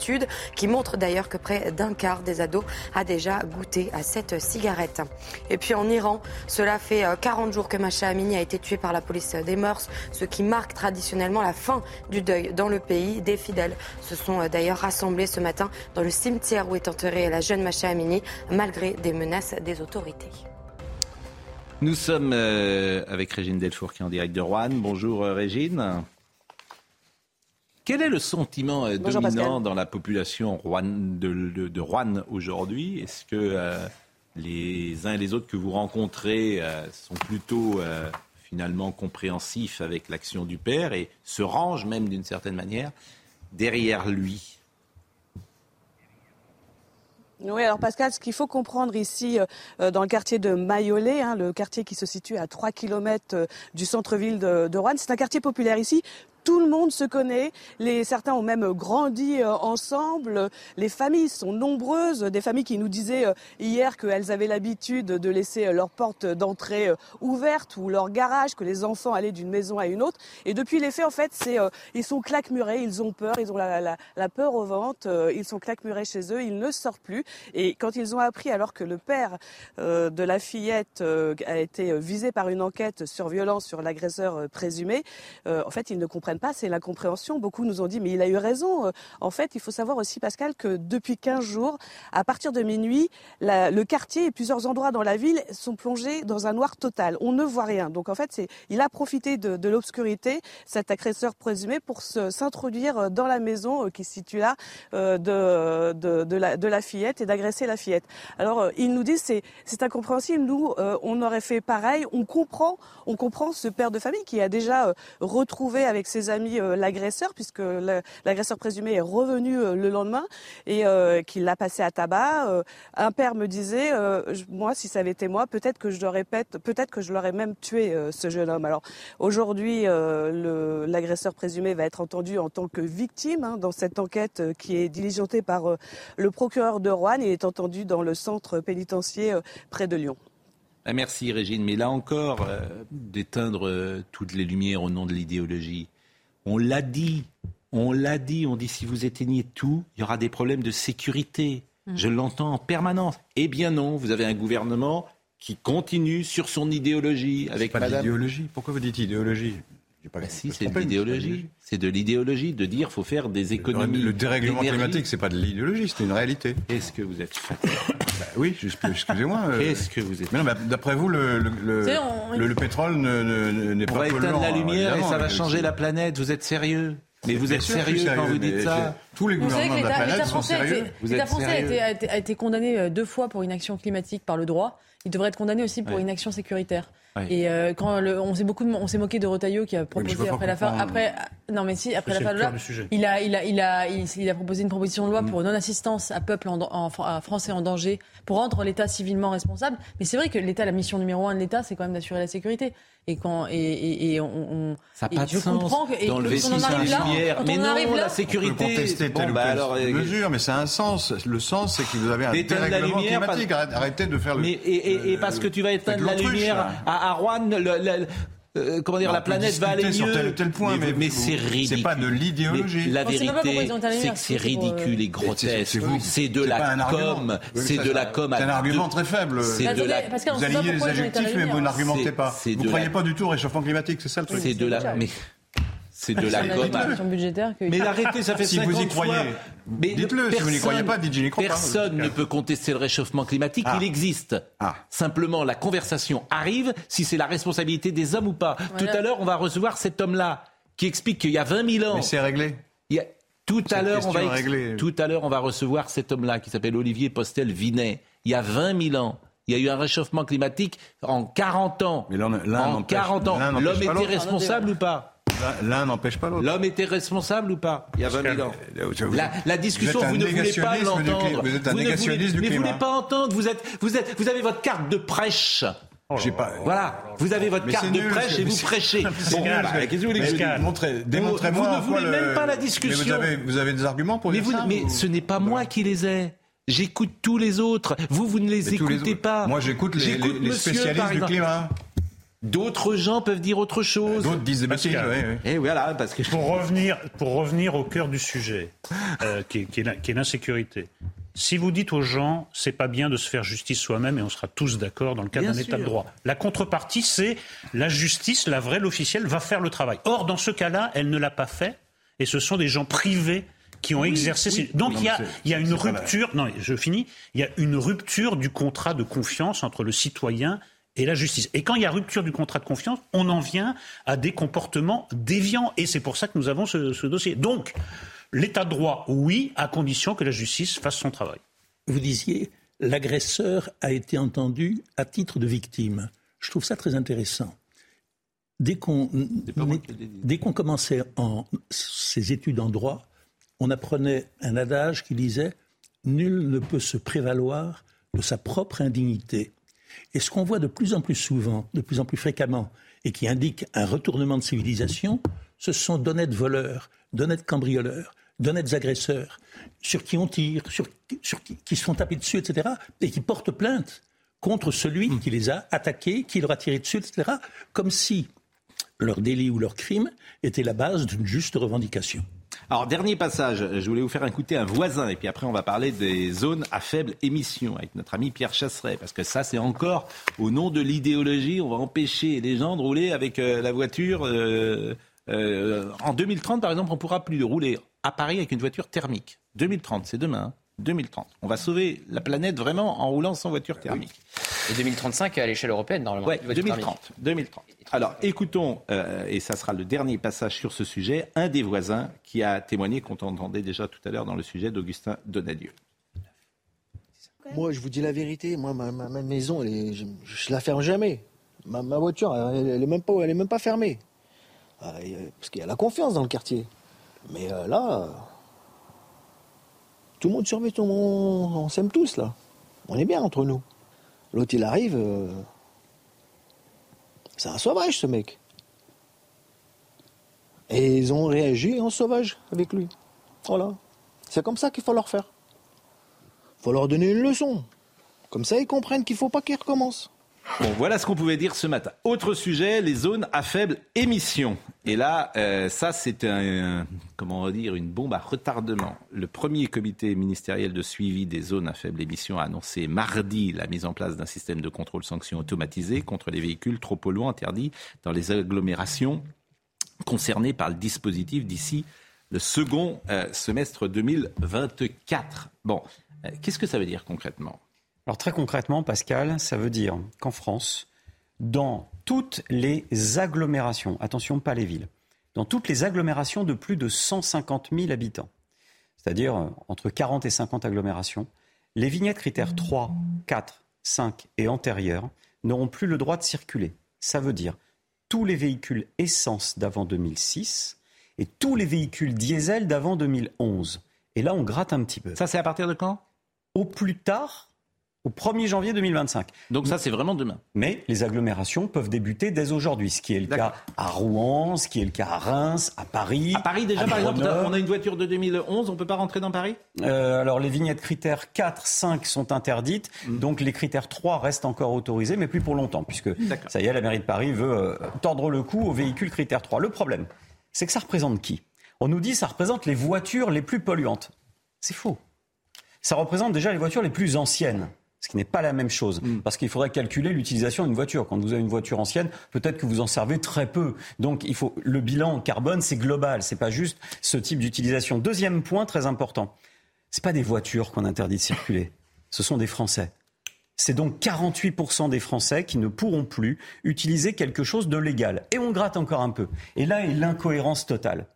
qui montre d'ailleurs que près d'un quart des ados a déjà goûté à cette cigarette. Et puis en Iran, cela fait 40 euh, jours que Masha Amini a été tuée par la police des mœurs, ce qui marque traditionnellement la fin du deuil dans le pays. Des fidèles se sont euh, d'ailleurs rassemblés ce matin dans le cimetière où est enterrée la jeune Masha Amini, malgré des menaces des autorités. Nous sommes euh, avec Régine Delfour qui est en direct de Rouen. Bonjour Régine. Quel est le sentiment euh, dominant dans la population de, Rouen aujourd'hui? Est-ce que euh, les uns et les autres que vous rencontrez euh, sont plutôt finalement compréhensifs avec l'action du père et se rangent même d'une certaine manière derrière lui? Oui, alors Pascal, ce qu'il faut comprendre ici dans le quartier de Mayolet, hein, le quartier qui se situe à 3 km du centre-ville de, de Rouen, c'est un quartier populaire ici tout le monde se connaît. Certains ont même grandi euh, ensemble. Les familles sont nombreuses. Des familles qui nous disaient euh, hier qu'elles avaient l'habitude de laisser euh, leur porte d'entrée ouverte ou leur garage, que les enfants allaient d'une maison à une autre. Et depuis les faits, en fait, ils sont claquemurés, ils ont peur, ils ont la, peur au ventre, ils sont claquemurés chez eux, ils ne sortent plus. Et quand ils ont appris, alors que le père de la fillette a été visé par une enquête sur violence sur l'agresseur présumé, en fait, ils ne comprennent pas, c'est l'incompréhension. Beaucoup nous ont dit, mais il a eu raison. Euh, en fait, il faut savoir aussi, Pascal, que depuis 15 jours, à partir de minuit, le quartier et plusieurs endroits dans la ville sont plongés dans un noir total. On ne voit rien. Donc en fait, il a profité de, l'obscurité, cet agresseur présumé, pour s'introduire dans la maison euh, qui se situe là euh, de, la, fillette et d'agresser la fillette. Alors, ils nous disent, c'est, c'est incompréhensible. Nous, on aurait fait pareil. On comprend, on comprend ce père de famille qui a déjà retrouvé avec ses amis euh, l'agresseur, puisque l'agresseur présumé est revenu euh, le lendemain et euh, qu'il l'a passé à tabac. un père me disait, moi, si ça avait été moi, peut-être que je l'aurais peut-être que je l'aurais même tué ce jeune homme. Alors aujourd'hui, l'agresseur présumé va être entendu en tant que victime hein, dans cette enquête qui est diligentée par le procureur de Rouen et est entendu dans le centre pénitentiaire près de Lyon. Ah, merci Régine, mais là encore, d'éteindre toutes les lumières au nom de l'idéologie. On l'a dit, on l'a dit, on dit si vous éteignez tout, il y aura des problèmes de sécurité. Mm. Je l'entends en permanence. Eh bien non, vous avez un gouvernement qui continue sur son idéologie. Avec pas l'idéologie. Pourquoi vous dites idéologie? Pas bah si, c'est de l'idéologie. C'est de l'idéologie de dire qu'il faut faire des économies. Le, dérèglement climatique, c'est pas de l'idéologie, c'est une réalité. Est-ce que vous êtes bah Oui, excusez-moi. Euh, Est-ce que vous êtes D'après vous, le, le, pétrole n'est pas polluant. On va éteindre la lumière et ça va changer la planète. Vous êtes sérieux mais vous êtes sérieux, quand vous dites ça Tous les gouvernements de la planète sont sérieux. L'État français a été, a été condamné deux fois pour une action climatique par le droit. Il devrait être condamné aussi pour une action sécuritaire. Et euh, quand on s'est beaucoup, on s'est moqué de Rotaillot qui a proposé après la fin, après, non mais si après la fin de loi, il a, il a, il a, il, a proposé une proposition de loi mm. pour non-assistance à peuple en, français en danger, pour rendre l'État civilement responsable. Mais c'est vrai que l'État, la mission numéro un de l'État, c'est quand même d'assurer la sécurité. Et quand et, et, on, ça n'a pas de je sens comprends que, et, d'enlever six lumière. Mais non, la sécurité. On peut contester telle bon, bah alors, euh, mesure, mais ça a un sens. Le sens, c'est que vous avez un dérèglement climatique. Arrêtez de faire le. Et, parce que tu vas éteindre la lumière à, à Rouen, le, euh, comment dire, la planète va aller mieux. sur tel, tel point, mais, mais, c'est ridicule. C'est pas de l'idéologie. La vérité, c'est que c'est ridicule et grotesque. C'est de la com. C'est de la com. C'est un argument très faible. C'est de la. Vous alignez les adjectifs, mais vous n'argumentez pas. Vous ne croyez pas du tout au réchauffement climatique, c'est ça le truc. C'est de la. Mais c'est de la gomme. budgétaire Mais arrêtez, ça fait si vous y croyez. Dites-le, si vous n'y croyez pas, dites crois Personne ne peut contester le réchauffement climatique, ah. il existe. Ah. Simplement, la conversation arrive si c'est la responsabilité des hommes ou pas. Tout à l'heure, on va recevoir cet homme-là qui explique qu'il y a 20 000 ans. Mais c'est réglé. Tout à l'heure, on va tout à l'heure, on va recevoir cet homme-là qui s'appelle Olivier Postel-Vinet. Il y a 20 000 ans, il y a eu un réchauffement climatique en 40 ans. Mais en 40 ans, l'homme était responsable ou pas? L'un n'empêche pas l'autre. L'homme était responsable ou pas Il y a 20 000 ans. La, discussion, vous, ne voulez pas l'entendre. Vous êtes un négationniste du Mais vous ne voulez pas entendre. Vous, êtes, vous, êtes, vous avez votre carte de prêche. Oh pas... Voilà, vous avez votre carte de prêche et vous prêchez. Bon, bah, qu'est-ce que vous voulez que je dise Démontrez-moi. Vous ne voulez même pas la discussion. Mais vous avez, vous avez des arguments pour mais dire ça Mais ce n'est pas moi qui les ai. J'écoute tous les autres. Vous, vous ne les écoutez pas. Moi, j'écoute les, les, spécialistes du climat. D'autres gens peuvent dire autre chose. D'autres disent des bêtises. Et eh, voilà, parce que pour revenir, pour revenir au cœur du sujet, euh, qui, qui est l'insécurité. Si vous dites aux gens, c'est pas bien de se faire justice soi-même, et on sera tous d'accord dans le cadre d'un État de droit. La contrepartie, c'est la justice, la vraie, l'officielle, va faire le travail. Or, dans ce cas-là, elle ne l'a pas fait, et ce sont des gens privés qui ont exercé. Donc il y a, y a une rupture. Non, je finis. Il y a une rupture du contrat de confiance entre le citoyen et la justice. Et quand il y a rupture du contrat de confiance, on en vient à des comportements déviants. Et c'est pour ça que nous avons ce, dossier. Donc, l'état de droit, oui, à condition que la justice fasse son travail. Vous disiez, l'agresseur a été entendu à titre de victime. Je trouve ça très intéressant. Dès qu'on commençait en, ses études en droit, on apprenait un adage qui disait Nul ne peut se prévaloir de sa propre indignité. Et ce qu'on voit de plus en plus souvent, de plus en plus fréquemment, et qui indique un retournement de civilisation, ce sont d'honnêtes voleurs, d'honnêtes cambrioleurs, d'honnêtes agresseurs, sur qui on tire, sur, qui, se font taper dessus, etc., et qui portent plainte contre celui hmm. qui les a attaqués, qui leur a tiré dessus, etc., comme si leur délit ou leur crime était la base d'une juste revendication. Alors, dernier passage, je voulais vous faire écouter un voisin, et puis après, on va parler des zones à faible émission avec notre ami Pierre Chasseret, parce que ça, c'est encore au nom de l'idéologie, on va empêcher les gens de rouler avec euh, la voiture. Euh, euh, en 2030, par exemple, on ne pourra plus rouler à Paris avec une voiture thermique. 2030, c'est demain. 2030. Hein. On va sauver la planète vraiment en roulant sans voiture thermique. Et 2035 à l'échelle européenne, normalement. Oui, 2030. 2030. Alors écoutons, euh, et ça sera le dernier passage sur ce sujet, un des voisins qui a témoigné qu'on entendait déjà tout à l'heure dans le sujet d'Augustin Donadieu. Moi, je vous dis la vérité. Moi, ma, maison, je, ne la ferme jamais. Ma, voiture, elle, n'est même pas, elle est même pas fermée. Euh, parce qu'il y a la confiance dans le quartier. Mais euh, là, tout le monde surveille, on s'aime tous là. On est bien entre nous. L'autre, il arrive. C'est un sauvage, ce mec. Et ils ont réagi en sauvage avec lui. Voilà. C'est comme ça qu'il faut leur faire. Il faut leur donner une leçon. Comme ça, ils comprennent qu'il ne faut pas qu'ils recommencent. Voilà ce qu'on pouvait dire ce matin. Autre sujet, les zones à faible émission. Et là, euh, ça, c'est un, comment dire, une bombe à retardement. Le premier comité ministériel de suivi des zones à faible émission a annoncé mardi la mise en place d'un système de contrôle sanction automatisé contre les véhicules trop polluants interdits dans les agglomérations concernées par le dispositif d'ici le second euh, semestre 2024. Bon, euh, qu'est-ce que ça veut dire concrètement? Alors très concrètement, Pascal, ça veut dire qu'en France, dans toutes les agglomérations, attention pas les villes, dans toutes les agglomérations de plus de 150 000 habitants, c'est-à-dire euh, entre 40 et 50 agglomérations, les vignettes critères 3, 4, 5 et antérieurs n'auront plus le droit de circuler. Ça veut dire tous les véhicules essence d'avant 2006 et tous les véhicules diesel d'avant 2011. Et là, on gratte un petit peu. Ça, c'est à partir de quand? Au plus tard au 1er janvier 2025. Donc ça, c'est vraiment demain. Mais les agglomérations peuvent débuter dès aujourd'hui, ce qui est le cas à Rouen, ce qui est le cas à Reims, à Paris. À Paris, déjà, par exemple, on a une voiture de 2011, on ne peut pas rentrer dans Paris? Euh, Alors, les vignettes critères 4, 5 sont interdites, mm. donc les critères 3 restent encore autorisés, mais plus pour longtemps, puisque ça y est, la mairie de Paris veut euh, tordre le cou aux véhicules critères 3. Le problème, c'est que ça représente qui? On nous dit que ça représente les voitures les plus polluantes. C'est faux. Ça représente déjà les voitures les plus anciennes ce qui n'est pas la même chose. Mm. Parce qu'il faudrait calculer l'utilisation d'une voiture. Quand vous avez une voiture ancienne, peut-être que vous en servez très peu. Donc il faut le bilan carbone, c'est global, c'est pas juste ce type d'utilisation. Deuxième point très important, c'est pas des voitures qu'on interdit de circuler, ce sont des Français. C'est donc 48% des Français qui ne pourront plus utiliser quelque chose de légal. Et on gratte encore un peu. Et là est l'incohérence totale.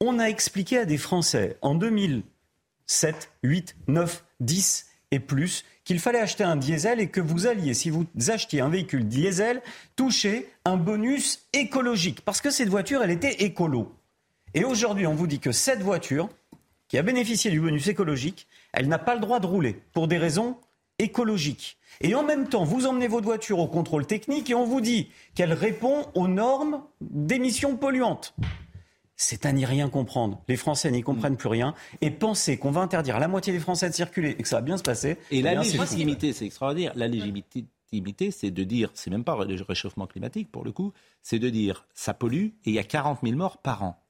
On a expliqué à des Français en 2007, 8, 9, 10 et plus qu'il fallait acheter un diesel et que vous alliez, si vous achetiez un véhicule diesel, toucher un bonus écologique. Parce que cette voiture, elle était écolo. Et aujourd'hui, on vous dit que cette voiture, qui a bénéficié du bonus écologique, elle n'a pas le droit de rouler pour des raisons écologiques. Et en même temps, vous emmenez votre voiture au contrôle technique et on vous dit qu'elle répond aux normes d'émissions polluantes c'est à n'y rien comprendre. Les Français n'y comprennent plus rien. Et penser qu'on va interdire à la moitié des Français de circuler et que ça va bien se passer. Et la légitimité, c'est extraordinaire. La légitimité, c'est de dire, c'est même pas le réchauffement climatique pour le coup, c'est de dire ça pollue et il y a 40 000 morts par an.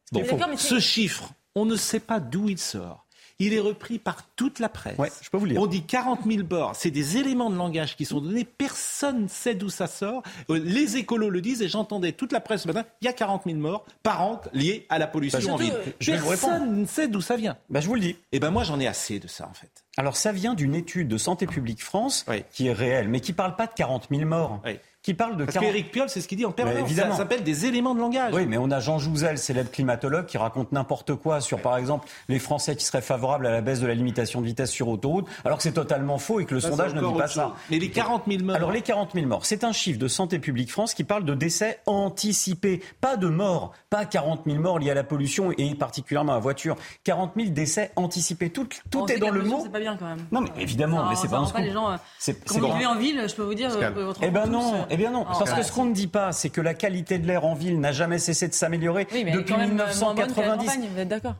ce chiffre, on ne sait pas d'où il sort. Il est repris par toute la presse. je peux vous lire. On dit 40 000 morts. C'est des éléments de langage qui sont donnés. Personne ne sait d'où ça sort. Euh, les écolos le disent et j'entendais toute la presse ce matin. Il y a 40 000 morts par an liés à la pollution bah, en ville. Personne ne sait d'où ça vient. Bah, je vous le dis. Et eh ben moi j'en ai assez de ça en fait. Alors ça vient d'une étude de Santé publique France qui est réelle, mais qui ne parle pas de 40 000 morts qui parle de Parce qu'Éric Piolle, c'est ce qu'il dit en permanence. Évidemment. Ça s'appelle des éléments de langage. Oui, mais on a Jean Jouzel, célèbre climatologue, qui raconte n'importe quoi sur, par exemple, les Français qui seraient favorables à la baisse de la limitation de vitesse sur autoroute, alors que c'est totalement faux et que le sondage ne dit pas ça. Mais les 40 000 morts. Alors les 40 000 morts, c'est un chiffre de Santé publique France qui parle de décès anticipés, pas de morts, pas 40 000 morts liés à la pollution et particulièrement à la voiture. 40 000 décès anticipés. Tout, tout est dans le mot. C'est pas bien quand même. Non, mais évidemment, mais c'est pas un les gens. Euh, quand vous vivez en ville, je peux vous dire. Eh ben non, eh bien non, parce que ce qu'on ne dit pas, c'est que la qualité de l'air en ville n'a jamais cessé de s'améliorer depuis 1990.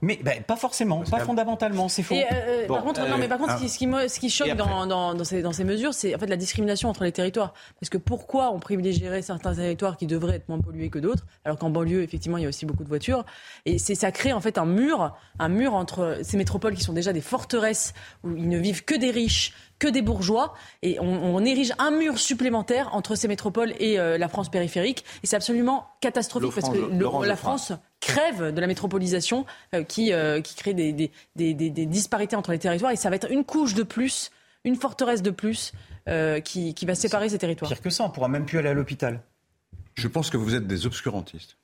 mais ben, pas forcément, pas fondamentalement, c'est faux. Euh, par contre, non, mais par contre, ce, qui, ce, qui, choque dans, dans, ces, dans, ces, mesures, c'est en fait la discrimination entre les territoires. Parce que pourquoi on privilégierait certains territoires qui devraient être moins pollués que d'autres, alors qu'en banlieue, effectivement, il y a aussi beaucoup de voitures? Et c'est ça crée en fait un mur, un mur entre ces métropoles qui sont déjà des forteresses où ils ne vivent que des riches, que des bourgeois. Et on, érige un mur supplémentaire entre ces métropoles et euh, la France périphérique. Et c'est absolument catastrophique parce que la France crève de la métropolisation euh, qui, euh, qui crée des, des, des, des, disparités entre les territoires. Et ça va être une couche de plus, une forteresse de plus qui, qui va séparer ces territoires. Pire que ça, on pourra même plus aller à l'hôpital. Je pense que vous êtes des obscurantistes.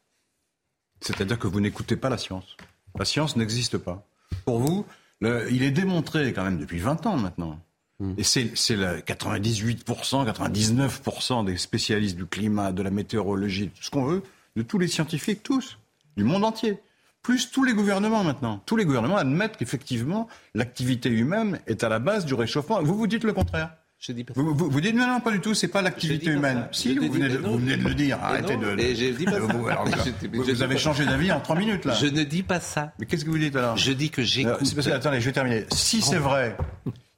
C'est-à-dire que vous n'écoutez pas la science. La science n'existe pas. Pour vous, il est démontré quand même depuis 20 ans maintenant. Et c'est 98%, 99% des spécialistes du climat, de la météorologie, tout ce qu'on veut, de tous les scientifiques, tous, du monde entier. Plus tous les gouvernements maintenant. Tous les gouvernements admettent qu'effectivement, l'activité humaine est à la base du réchauffement. Vous vous dites le contraire. Je dis pas vous, vous, dites non, non, pas du tout, c'est pas l'activité humaine. Si, vous venez, vous venez, de le dire, arrêtez de. Dit pas ça. Vous, alors, vous avez changé d'avis en trois minutes là. Je ne dis pas ça. Mais qu'est-ce que vous dites alors? Je dis que j'écoute. Euh, parce que, attendez, je vais terminer. Si c'est vrai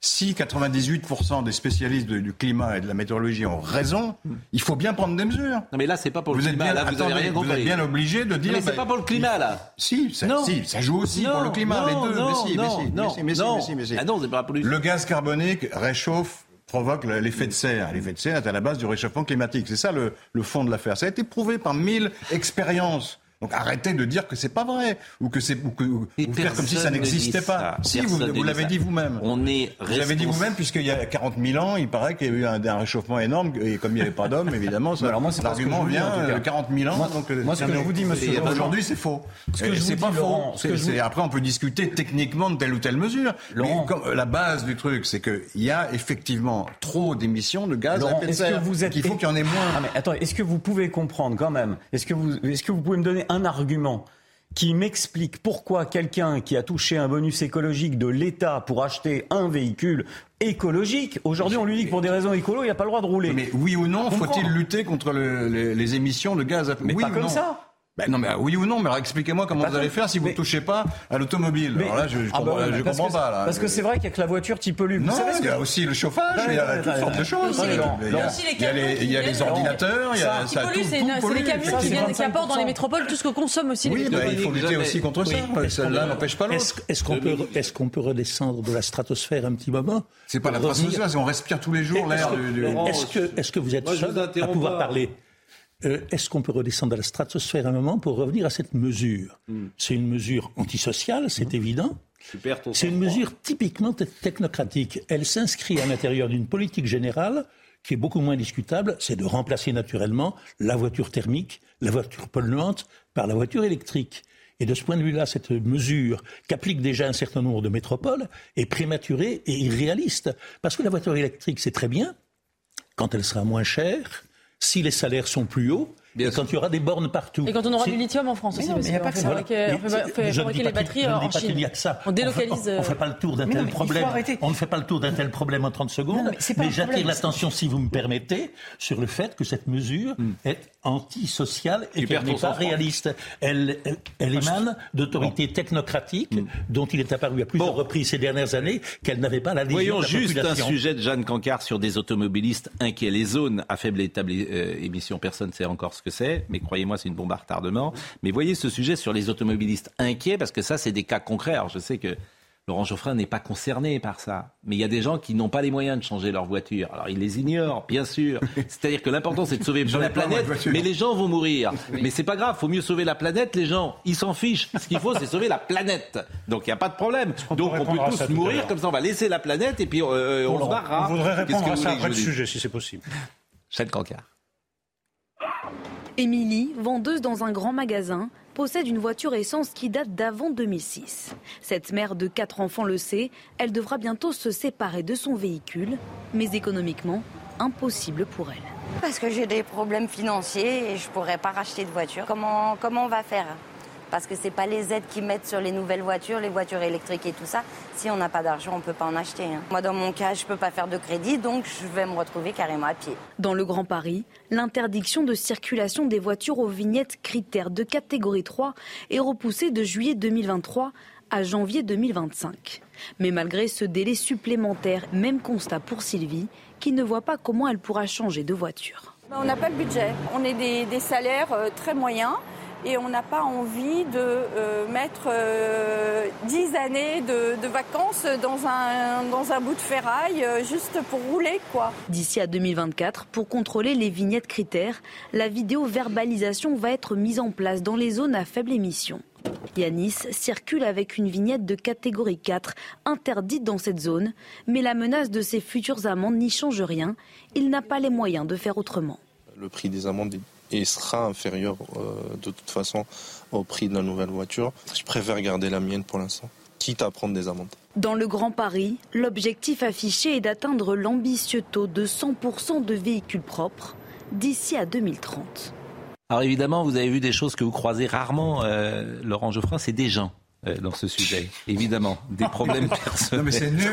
si 98% des spécialistes du climat et de la météorologie ont raison, il faut bien prendre des mesures. Non mais là c'est pas pour le climat, là, vous, avez rien vous êtes bien obligé de dire. Mais c'est pas pour le climat là. Si, ça, si, ça joue aussi pour le climat, les deux. mais si, mais si, mais si, mais si, Ah non, c'est pas Le gaz carbonique réchauffe provoque l'effet de serre. L'effet de serre est à la base du réchauffement climatique. C'est ça le, le fond de l'affaire. Ça a été prouvé par mille expériences. Donc arrêtez de dire que c'est pas vrai ou que c'est ou, que, ou faire comme si ça n'existait pas. Si vous, vous l'avez dit vous-même. On est vous l'avez dit vous-même puisqu'il y a 40 000 ans, il paraît qu'il y a eu un, un réchauffement énorme et comme il n'y avait pas d'hommes, évidemment, ça, alors moi c'est l'argument vient de 40 000 ans. Moi, donc, moi ce que je vous dis, monsieur, aujourd'hui c'est faux. Ce que c'est pas faux. Après on peut discuter techniquement de telle ou telle mesure. Mais la base du truc, c'est qu'il y a effectivement trop d'émissions de gaz à effet de serre. Il faut qu'il y en ait moins. Ah, mais attends, est-ce que vous pouvez comprendre quand même Est-ce que vous, est-ce que vous pouvez me donner un argument qui m'explique pourquoi quelqu'un qui a touché un bonus écologique de l'État pour acheter un véhicule écologique, aujourd'hui on lui dit que pour des raisons écolo, il n'a pas le droit de rouler. Mais oui ou non, faut-il lutter contre les, émissions de gaz à Mais pas comme ça Ben non, mais oui ou non, mais expliquez-moi comment vous allez faire si vous ne touchez pas à l'automobile. Alors là, je, je ah bah comprends, je comprends que, pas. Là. Parce que c'est vrai qu'il y a que la voiture qui pollue. Non, il y a aussi le chauffage, il y a toutes sortes de choses. Il y a les, il y a les ordinateurs, il y a ça. C'est les camions qui, apportent dans les métropoles tout ce que consomment aussi oui, les métropoles. il faut lutter aussi contre ça. L'un n'empêche pas l'autre. Est-ce qu'on peut, est qu'on peut redescendre de la stratosphère un petit moment C'est pas la stratosphère, on respire tous les jours l'air du. Est-ce que vous êtes seul à pouvoir parler euh, est-ce qu'on peut redescendre à la stratosphère un moment pour revenir à cette mesure? Hmm. C'est une mesure antisociale, c'est hmm. évident. C'est une mesure typiquement technocratique. Elle s'inscrit à l'intérieur d'une politique générale qui est beaucoup moins discutable, c'est de remplacer naturellement la voiture thermique, la voiture polluante, par la voiture électrique. Et de ce point de vue-là, cette mesure qu'applique déjà un certain nombre de métropoles est prématurée et irréaliste. Parce que la voiture électrique, c'est très bien quand elle sera moins chère, si les salaires sont plus hauts, et quand il y aura des bornes partout. Et quand on aura du lithium en France aussi, parce qu'on fait fabriquer, les batteries en Chine. Il y a que ça. On délocalise. On ne fait pas le tour d'un tel problème. On ne fait pas le tour d'un tel problème en 30 secondes. mais, j'attire l'attention, si vous me permettez, sur le fait que cette mesure hmm. est antisociale et qu'elle n'est pas réaliste. Elle, elle, émane d'autorités technocratiques hmm. dont il est apparu à plusieurs reprises ces dernières années qu'elle n'avait pas la Voyons juste un sujet de Jeanne Cancard sur des automobilistes inquiets. Les zones à faible euh, émission, personne ne sait encore ce que c'est, mais croyez-moi, c'est une bombe à retardement. Mais voyez ce sujet sur les automobilistes inquiets, parce que ça, c'est des cas concrets. Alors, je sais que Laurent Geoffrin n'est pas concerné par ça. Mais il y a des gens qui n'ont pas les moyens de changer leur voiture. Alors ils les ignorent, bien sûr. C'est-à-dire que l'important c'est de sauver la planète, mais les gens vont mourir. Mais c'est pas grave, faut mieux sauver la planète. Les gens, ils s'en fichent. Ce qu'il faut, c'est sauver la planète. Donc il n'y a pas de problème. Donc on peut tous mourir comme ça. On va laisser la planète et puis euh, on se barrera. On voudrait répondre à ça après le sujet, si c'est possible. Chad Cancard. Émilie, vendeuse dans un grand magasin, possède une voiture essence qui date d'avant 2006. Cette mère de quatre enfants le sait, elle devra bientôt se séparer de son véhicule, mais économiquement, impossible pour elle. Parce que j'ai des problèmes financiers et je ne pourrais pas racheter de voiture. Comment, comment on va faire? Parce que ce n'est pas les aides qui mettent sur les nouvelles voitures, les voitures électriques et tout ça. Si on n'a pas d'argent, on ne peut pas en acheter. Hein. Moi, dans mon cas, je ne peux pas faire de crédit, donc je vais me retrouver carrément à pied. Dans le Grand Paris, l'interdiction de circulation des voitures aux vignettes critères de catégorie 3 est repoussée de juillet 2023 à janvier 2025. Mais malgré ce délai supplémentaire, même constat pour Sylvie, qui ne voit pas comment elle pourra changer de voiture. On n'a pas le budget. On est des, des salaires euh, très moyens et on n'a pas envie de euh, mettre euh, dix années de, vacances dans un, dans un bout de ferraille euh, juste pour rouler. quoi. D'ici à 2024, pour contrôler les vignettes critères, la vidéo-verbalisation va être mise en place dans les zones à faible émission. Yanis circule avec une vignette de catégorie 4 interdite dans cette zone, mais la menace de ses futures amendes n'y change rien. Il n'a pas les moyens de faire autrement. Le prix des amendes et sera inférieur euh, de toute façon au prix de la nouvelle voiture. Je préfère garder la mienne pour l'instant, quitte à prendre des amendes. Dans le Grand Paris, l'objectif affiché est d'atteindre l'ambitieux taux de 100% de véhicules propres d'ici à 2030. Alors évidemment, vous avez vu des choses que vous croisez rarement, euh, Laurent Geoffrin, c'est des gens. Euh, dans ce sujet. Évidemment, des problèmes personnels. Non mais c'est nul.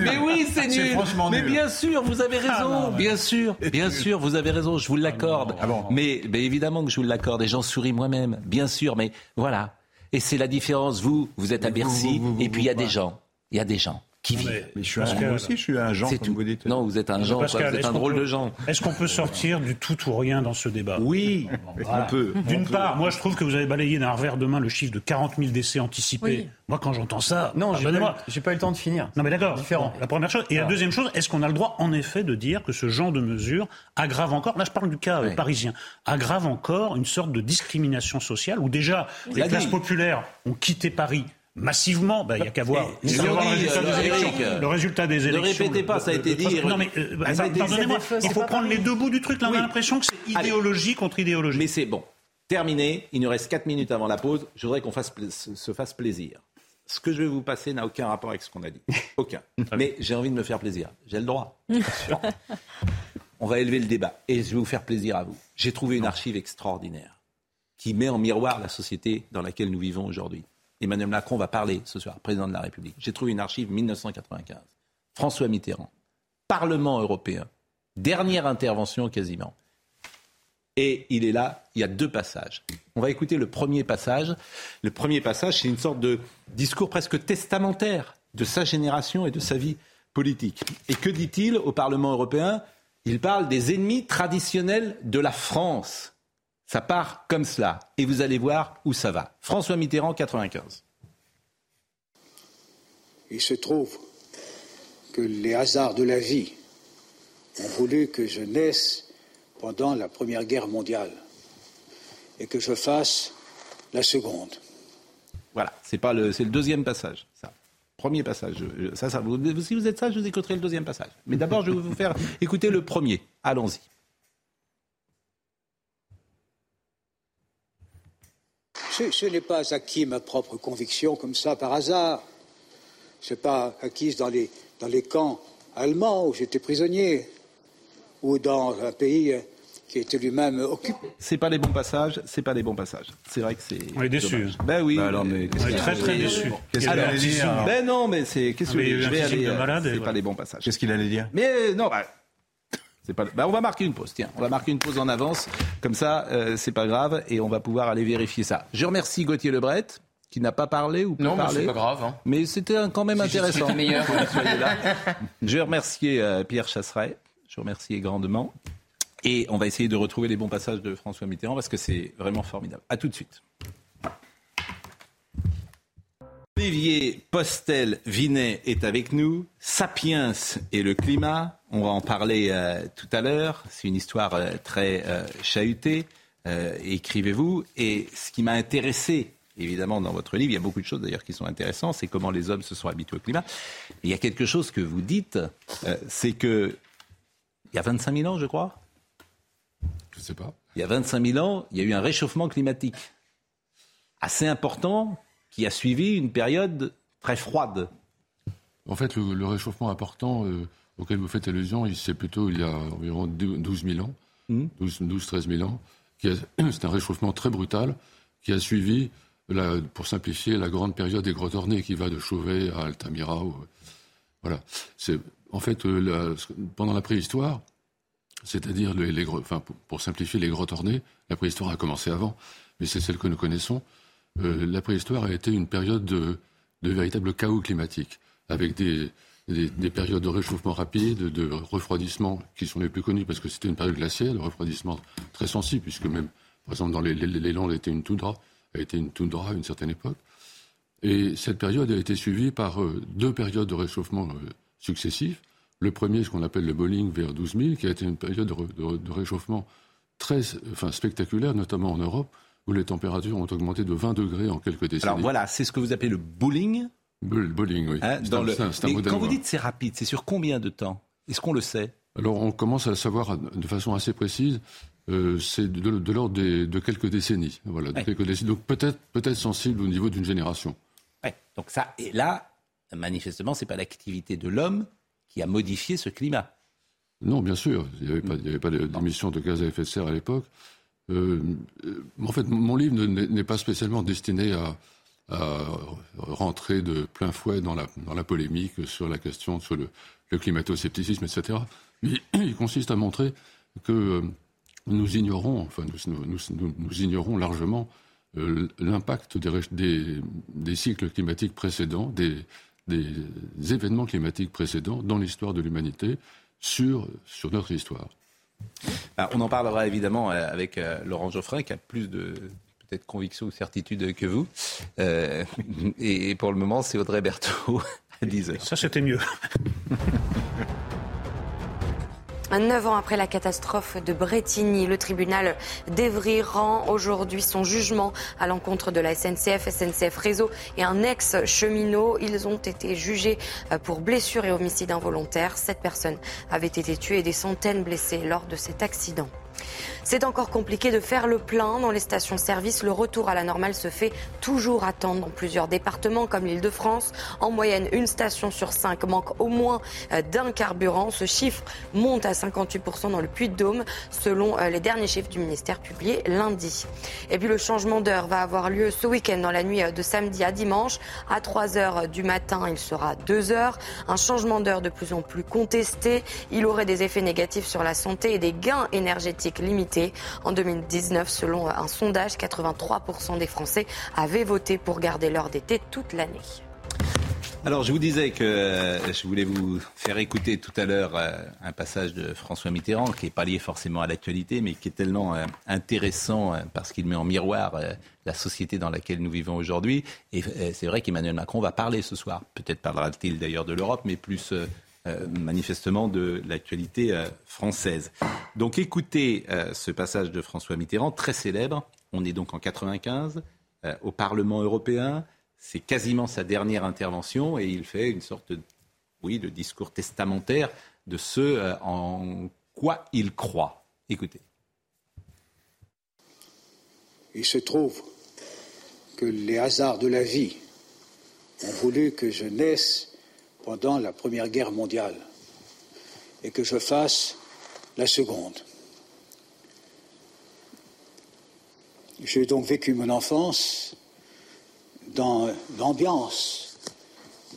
mais, oui, c'est nul. Mais bien sûr, vous avez raison. bien sûr, bien sûr, vous avez raison. Je vous l'accorde. Ah mais, mais évidemment que je vous l'accorde. Et j'en souris moi-même. Bien sûr, mais voilà. Et c'est la différence. Vous, vous êtes à Bercy, et puis il y a des gens. Il y a des gens mais, je suis un, aussi, je suis un genre, comme vous dites. Non, vous êtes un genre, vous êtes un drôle de genre. Est-ce qu'on peut sortir du tout ou rien dans ce débat? Oui, on peut. D'une part, moi je trouve que vous avez balayé d'un revers de main le chiffre de 40 000 décès anticipés. Moi, quand j'entends ça, non, j'ai pas, pas, eu le temps de finir. Non, mais d'accord. Différent. La première chose. Et la deuxième chose, est-ce qu'on a le droit, en effet, de dire que ce genre de mesure aggrave encore, là je parle du cas euh, parisien, aggrave encore une sorte de discrimination sociale où déjà les classes populaires ont quitté Paris massivement, ben, il n'y a qu'à voir, le, résultat des élections. Ne répétez pas, ça a été dit. Non, mais euh, bah, pardonnez-moi, il faut prendre les deux bouts du truc. Là, on a l'impression que c'est idéologie contre idéologie. Mais c'est bon. Terminé. Il nous reste 4 minutes avant la pause. Je voudrais qu'on fasse, se fasse plaisir. Ce que je vais vous passer n'a aucun rapport avec ce qu'on a dit. Aucun. Mais j'ai envie de me faire plaisir. J'ai le droit. on va élever le débat. Et je vais vous faire plaisir à vous. J'ai trouvé une archive extraordinaire qui met en miroir la société dans laquelle nous vivons aujourd'hui. Emmanuel Macron va parler ce soir, président de la République. J'ai trouvé une archive 1995. François Mitterrand, Parlement européen, dernière intervention quasiment. Et il est là, il y a deux passages. On va écouter le premier passage. Le premier passage, c'est une sorte de discours presque testamentaire de sa génération et de sa vie politique. Et que dit-il au Parlement européen? Il parle des ennemis traditionnels de la France. Ça part comme cela. Et vous allez voir où ça va. François Mitterrand, 95. Il se trouve que les hasards de la vie ont voulu que je naisse pendant la Première Guerre mondiale et que je fasse la seconde. Voilà, c'est pas le, c'est le deuxième passage. Ça. Premier passage. Ça, ça, si vous êtes ça, je vous écouterai le deuxième passage. Mais d'abord, je vais vous faire écouter le premier. Allons-y. Ce, n'est pas acquis ma propre conviction comme ça par hasard. Ce n'est pas acquise dans les, dans les camps allemands où j'étais prisonnier ou dans un pays qui était lui-même occupé. C'est pas les bons passages, c'est pas les bons passages. C'est vrai que c'est. On est déçus. Ben oui. Bah alors, mais on est très très déçus. Qu'est-ce qu'il allait dire Ben non, mais c'est. Qu'est-ce que je vais aller C'est pas les bons passages. Qu'est-ce qu'il allait dire Mais euh, non, bah, pas. Ben, on va marquer une pause. Tiens, on va marquer une pause en avance. Comme ça, euh, c'est pas grave et on va pouvoir aller vérifier ça. Je remercie Gauthier Lebret qui n'a pas parlé ou pas non, parlé. Non, c'est pas grave. Hein. Mais c'était quand même intéressant. meilleur. Je vais remercier Pierre Chasseret. Je remercie grandement. Et on va essayer de retrouver les bons passages de François Mitterrand parce que c'est vraiment formidable. A tout de suite. Olivier Postel-Vinet est avec nous. Sapiens et le climat. On va en parler euh, tout à l'heure. C'est une histoire euh, très euh, chahutée. Écrivez-vous. Et ce qui m'a intéressé, évidemment, dans votre livre, il y a beaucoup de choses d'ailleurs qui sont intéressantes, c'est comment les hommes se sont habitués au climat. il y a quelque chose que vous dites, c'est que il y a 25 000 ans, je crois, je sais pas. Il y a 25 000 ans, il y a eu un réchauffement climatique assez important qui a suivi une période très froide. En fait, le, réchauffement important euh, auquel vous faites allusion, c'est plutôt il y a environ 12 000 ans, 12-13 000 ans. C'est un réchauffement très brutal qui a suivi, pour simplifier, la grande période des grottes ornées qui va de Chauvet à Altamira. voilà. En fait, euh, pendant la préhistoire, c'est-à-dire les, enfin, pour, simplifier les grottes ornées, la préhistoire a commencé avant, mais c'est celle que nous connaissons. Euh, la préhistoire a été une période de, véritable chaos climatique, avec des, périodes de réchauffement rapide, de refroidissement qui sont les plus connues parce que c'était une période glaciaire, de refroidissement très sensible, puisque même, par exemple, dans les, les, Landes, était une toundra, a été une toundra à une certaine époque. Et cette période a été suivie par euh, deux périodes de réchauffement euh, successifs le premier, ce qu'on appelle le bowling vers 12 000, qui a été une période de, réchauffement très enfin, spectaculaire, notamment en Europe, où les températures ont augmenté de 20 degrés en quelques décennies. Alors voilà, c'est ce que vous appelez le bowling bowling, oui. Hein, dans le... quand vous dites c'est rapide, c'est sur combien de temps? Est-ce qu'on le sait? Alors on commence à le savoir de façon assez précise. Euh, c'est de, l'ordre de quelques décennies. Voilà, quelques décennies. Donc peut-être peut sensible au niveau d'une génération. Donc ça, et là, manifestement, c'est pas l'activité de l'homme qui a modifié ce climat. Non, bien sûr. Il n'y avait pas, d'émission de gaz à effet de serre à l'époque. Euh, en fait, mon livre n'est pas spécialement destiné à, rentrer de plein fouet dans la, dans la, polémique sur la question, sur le, climato-scepticisme, etc. Mais il consiste à montrer que euh, nous ignorons, enfin, nous, ignorons largement euh, l'impact des, des, cycles climatiques précédents, des, des événements climatiques précédents dans l'histoire de l'humanité sur, sur notre histoire. Ah, on en parlera évidemment euh, avec euh, Laurent Geoffrin qui a plus de peut-être conviction ou certitude que vous. Euh, et, pour le moment, c'est Audrey Berthaud à 10h. Ça, c'était mieux. Neuf ans après la catastrophe de Bretigny, le tribunal d'Evry rend aujourd'hui son jugement à l'encontre de la SNCF, SNCF Réseau et un ex-cheminot. Ils ont été jugés pour blessures et homicide involontaire. Sept personnes avaient été tuées et des centaines blessées lors de cet accident. C'est encore compliqué de faire le plein dans les stations-service. Le retour à la normale se fait toujours attendre dans plusieurs départements comme l'Île-de-France. En moyenne, une station sur cinq manque au moins euh, d'un carburant. Ce chiffre monte à 58% dans le Puy-de-Dôme selon euh, les derniers chiffres du ministère publiés lundi. Et puis le changement d'heure va avoir lieu ce week-end dans la nuit euh, de samedi à dimanche. À 3 heures du matin, il sera 2 heures. Un changement d'heure de plus en plus contesté. Il aurait des effets négatifs sur la santé et des gains énergétiques limités En 2019, selon un sondage, 83% des Français avaient voté pour garder l'heure d'été toute l'année. Alors, je vous disais que euh, je voulais vous faire écouter tout à l'heure euh, un passage de François Mitterrand qui n'est pas lié forcément à l'actualité, mais qui est tellement euh, intéressant parce qu'il met en miroir la société dans laquelle nous vivons aujourd'hui. Et c'est vrai qu'Emmanuel Macron va parler ce soir. Peut-être parlera-t-il d'ailleurs de l'Europe, mais plus manifestement de l'actualité française. Donc, écoutez ce passage de François Mitterrand, très célèbre. On est donc en 95 au Parlement européen. C'est quasiment sa dernière intervention et il fait une sorte de, oui, de discours testamentaire de ce euh, en quoi il croit. Écoutez. Il se trouve que les hasards de la vie ont voulu que je naisse pendant la Première Guerre mondiale et que je fasse la Seconde. J'ai donc vécu mon enfance dans l'ambiance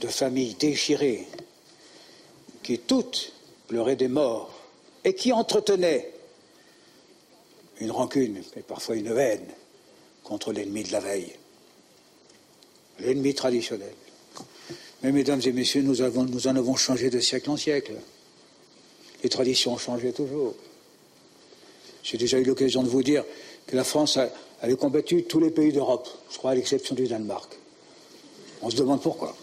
de familles déchirées qui toutes pleuraient des morts et qui entretenaient une rancune et parfois une haine contre l'ennemi de la veille, l'ennemi traditionnel. Mais mesdames et messieurs, nous, en avons changé de siècle en siècle. Les traditions ont changé toujours. J'ai déjà eu l'occasion de vous dire que la France a, avait combattu tous les pays d'Europe, je crois à l'exception du Danemark. On se demande pourquoi.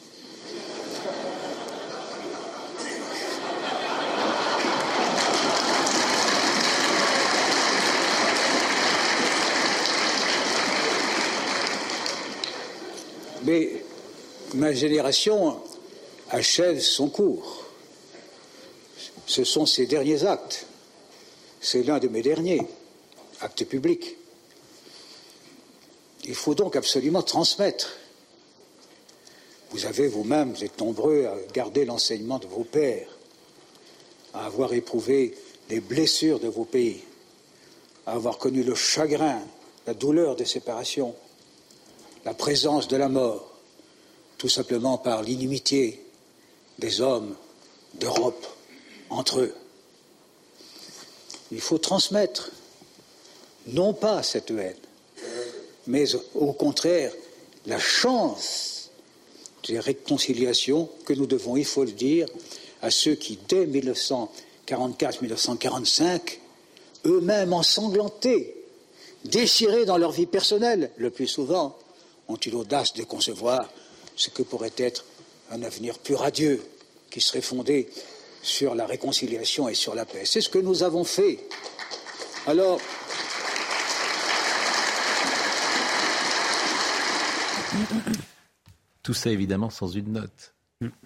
Mais ma génération achève son cours. Ce sont ses derniers actes. C'est l'un de mes derniers actes publics. Il faut donc absolument transmettre. Vous avez vous-même, vous êtes nombreux à garder l'enseignement de vos pères, à avoir éprouvé les blessures de vos pays, à avoir connu le chagrin, la douleur des séparations, la présence de la mort, tout simplement par l'inimitié des hommes d'Europe entre eux. Il faut transmettre, non pas cette haine, mais au contraire la chance des réconciliations que nous devons, il faut le dire, à ceux qui, dès 1944-1945, eux-mêmes ensanglantés, déchirés dans leur vie personnelle, le plus souvent, ont eu l'audace de concevoir ce que pourrait être un avenir plus radieux, qui serait fondé sur la réconciliation et sur la paix. C'est ce que nous avons fait. Alors, Tout ça évidemment sans une note,